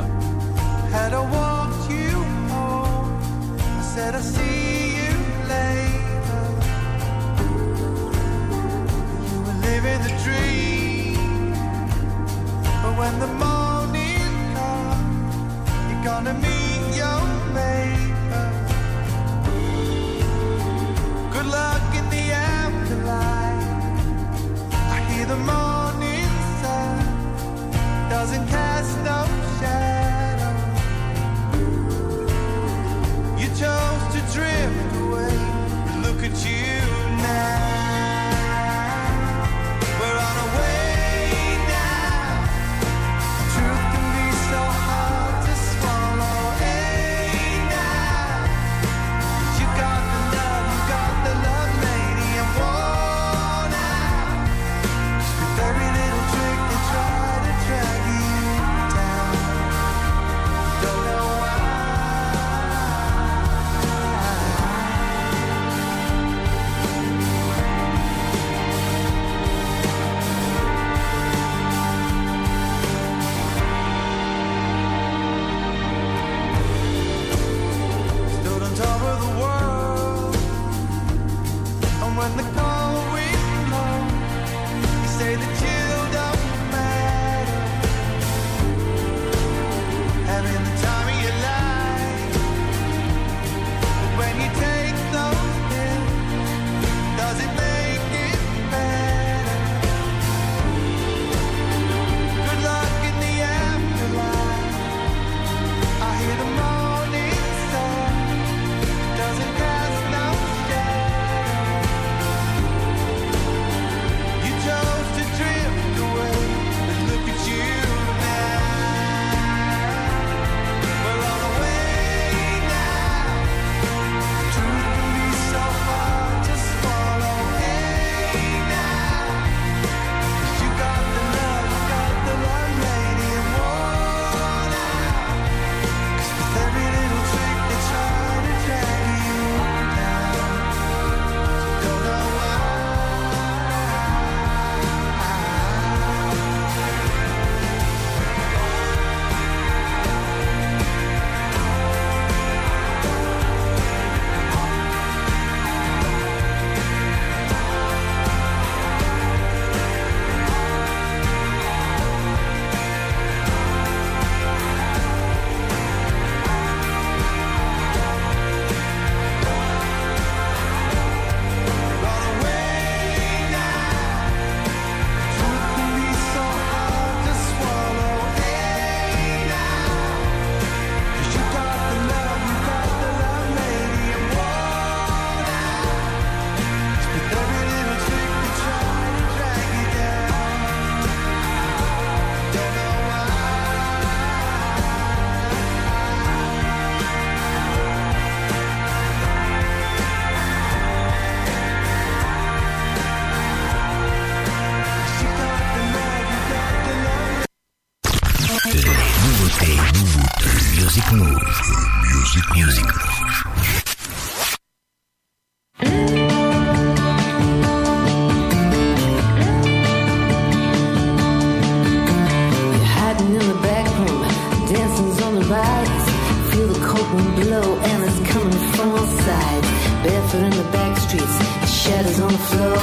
Barefoot in the back streets, shadows on the floor.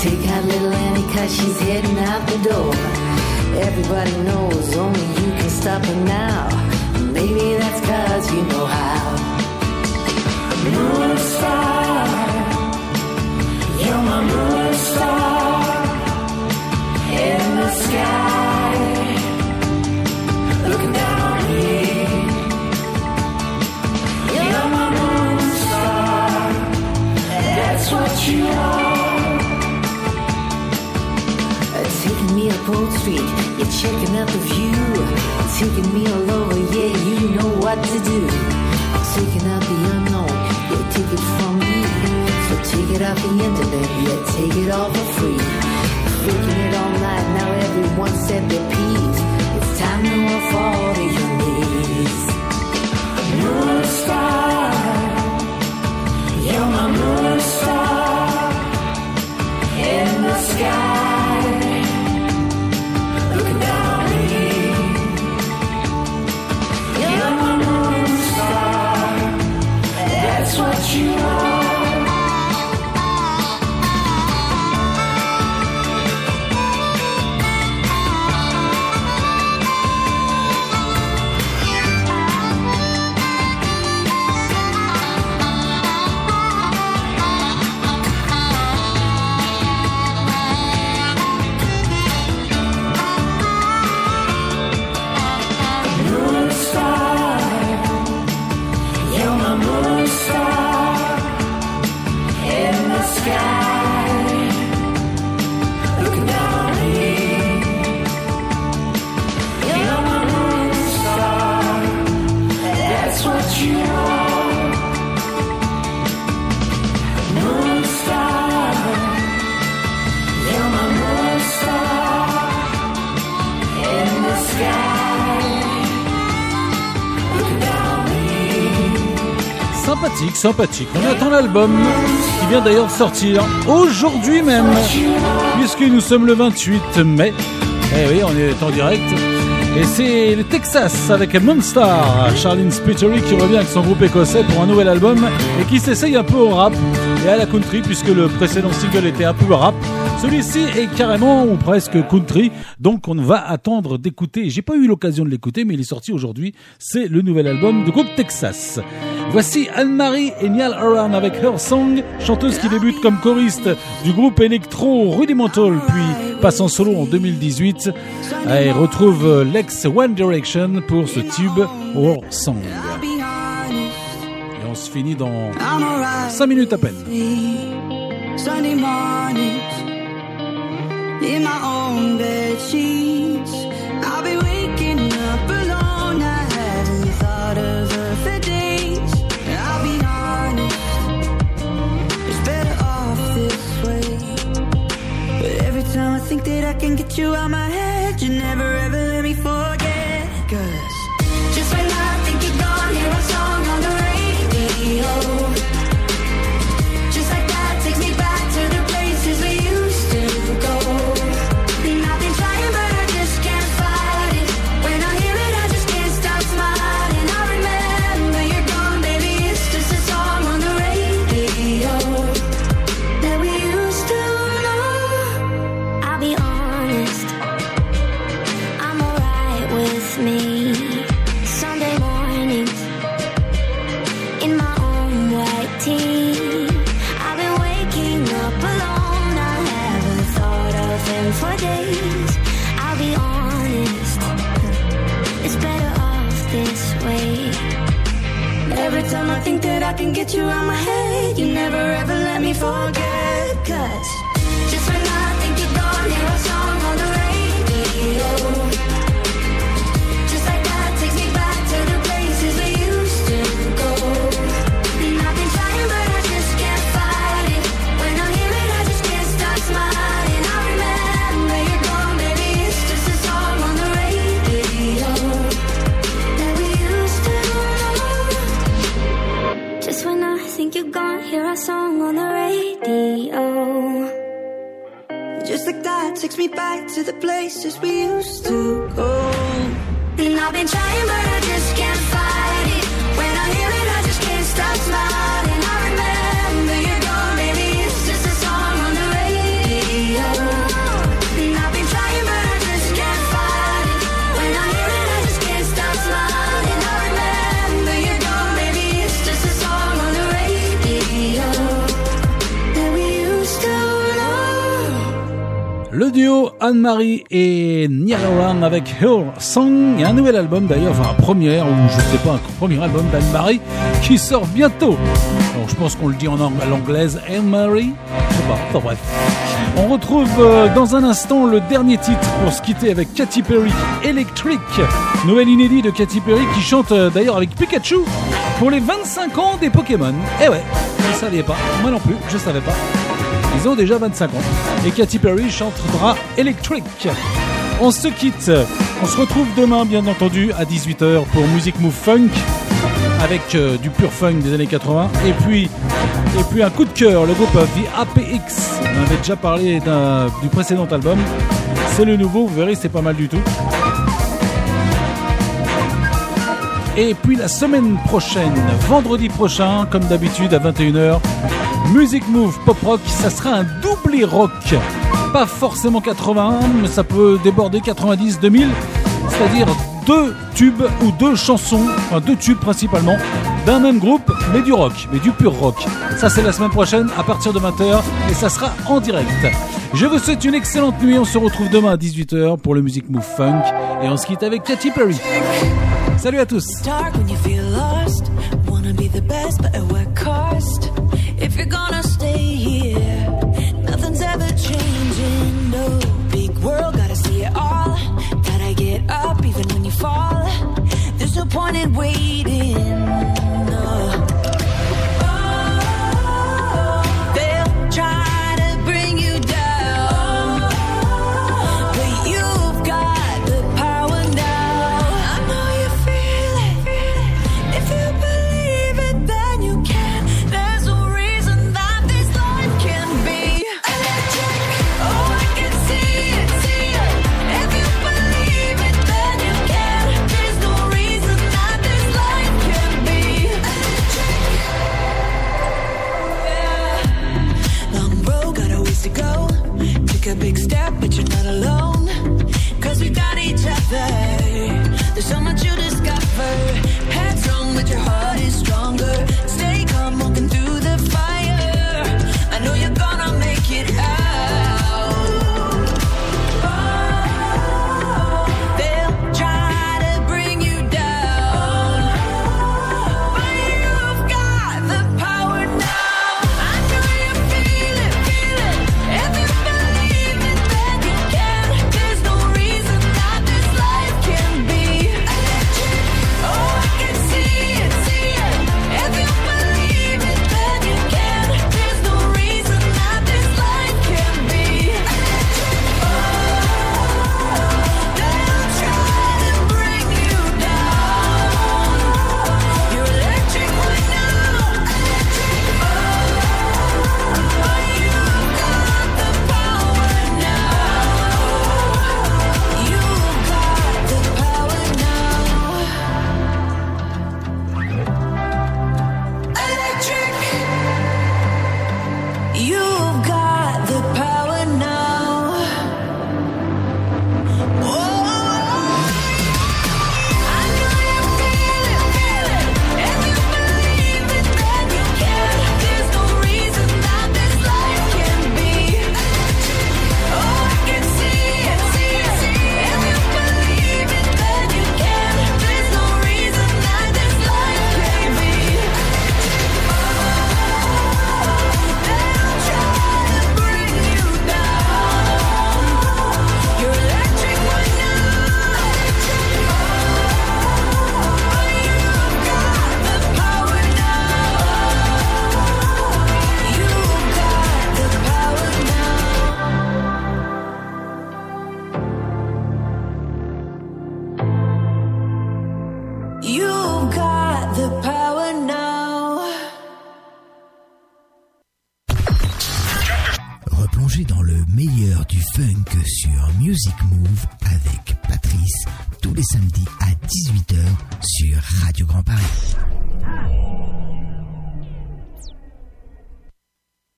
Take out little Annie cause she's heading out the door. Everybody knows only you can stop her now. Maybe that's cause you know how. Street, you're checking out the view. Taking me all over, yeah, you know what to do. Taking out the unknown, yeah, take it from me. So take it off the internet, yeah, take it all for free. Freaking it all night, now everyone said their piece. It's time to fall to your knees. Star, you're my moon Sympathique. On attend l'album qui vient d'ailleurs de sortir aujourd'hui même, puisque nous sommes le 28 mai. Eh oui, on est en direct. Et c'est le Texas avec Monstar, Charlene Spittery qui revient avec son groupe écossais pour un nouvel album et qui s'essaye un peu au rap et à la country puisque le précédent single était un peu rap. Celui-ci est carrément ou presque country, donc on va attendre d'écouter. J'ai pas eu l'occasion de l'écouter, mais il est sorti aujourd'hui. C'est le nouvel album du groupe Texas. Voici Anne-Marie et Niall Horan avec Her Song, chanteuse qui débute comme choriste du groupe électro Rudimental, puis passe en solo en 2018 et retrouve l'ex One Direction pour ce tube Her Song. Et on se finit dans 5 minutes à peine. In my own bed sheets. I'll be waking up alone. I haven't thought of her for days. I'll be honest, it's better off this way. But every time I think that I can get you out my head, you never get you out my head, takes me back to the places we used to go. And I've been trying, but I just can't fight it. When I hear it, I just can't stop smiling. Le duo Anne-Marie et Nirawan avec Her Song, et un nouvel album d'ailleurs, enfin un premier, ou je sais pas, un premier album d'Anne-Marie qui sort bientôt. Alors je pense qu'on le dit en anglais, Anne-Marie, je sais pas, enfin bref. On retrouve euh, dans un instant le dernier titre pour se quitter avec Katy Perry, Electric, nouvelle inédit de Katy Perry qui chante euh, d'ailleurs avec Pikachu pour les 25 ans des Pokémon. Eh ouais, je ne saviez pas, moi non plus, je savais pas. Ils ont déjà 25 ans. Et Katy Perry chantera Electric. On se quitte. On se retrouve demain, bien entendu, à 18h pour Music Move Funk avec euh, du pur funk des années 80. Et puis, et puis un coup de cœur, le groupe The APX. On avait déjà parlé du précédent album. C'est le nouveau, vous verrez, c'est pas mal du tout. Et puis la semaine prochaine, vendredi prochain, comme d'habitude à 21h, Music Move Pop Rock, ça sera un doublé rock. Pas forcément 81, mais ça peut déborder 90, 2000. C'est-à-dire deux tubes ou deux chansons, enfin deux tubes principalement, d'un même groupe, mais du rock, mais du pur rock. Ça, c'est la semaine prochaine à partir de 20h et ça sera en direct. Je vous souhaite une excellente nuit. On se retrouve demain à 18h pour le Music Move Funk et on se quitte avec Katy Perry. Salut à tous. point in waiting.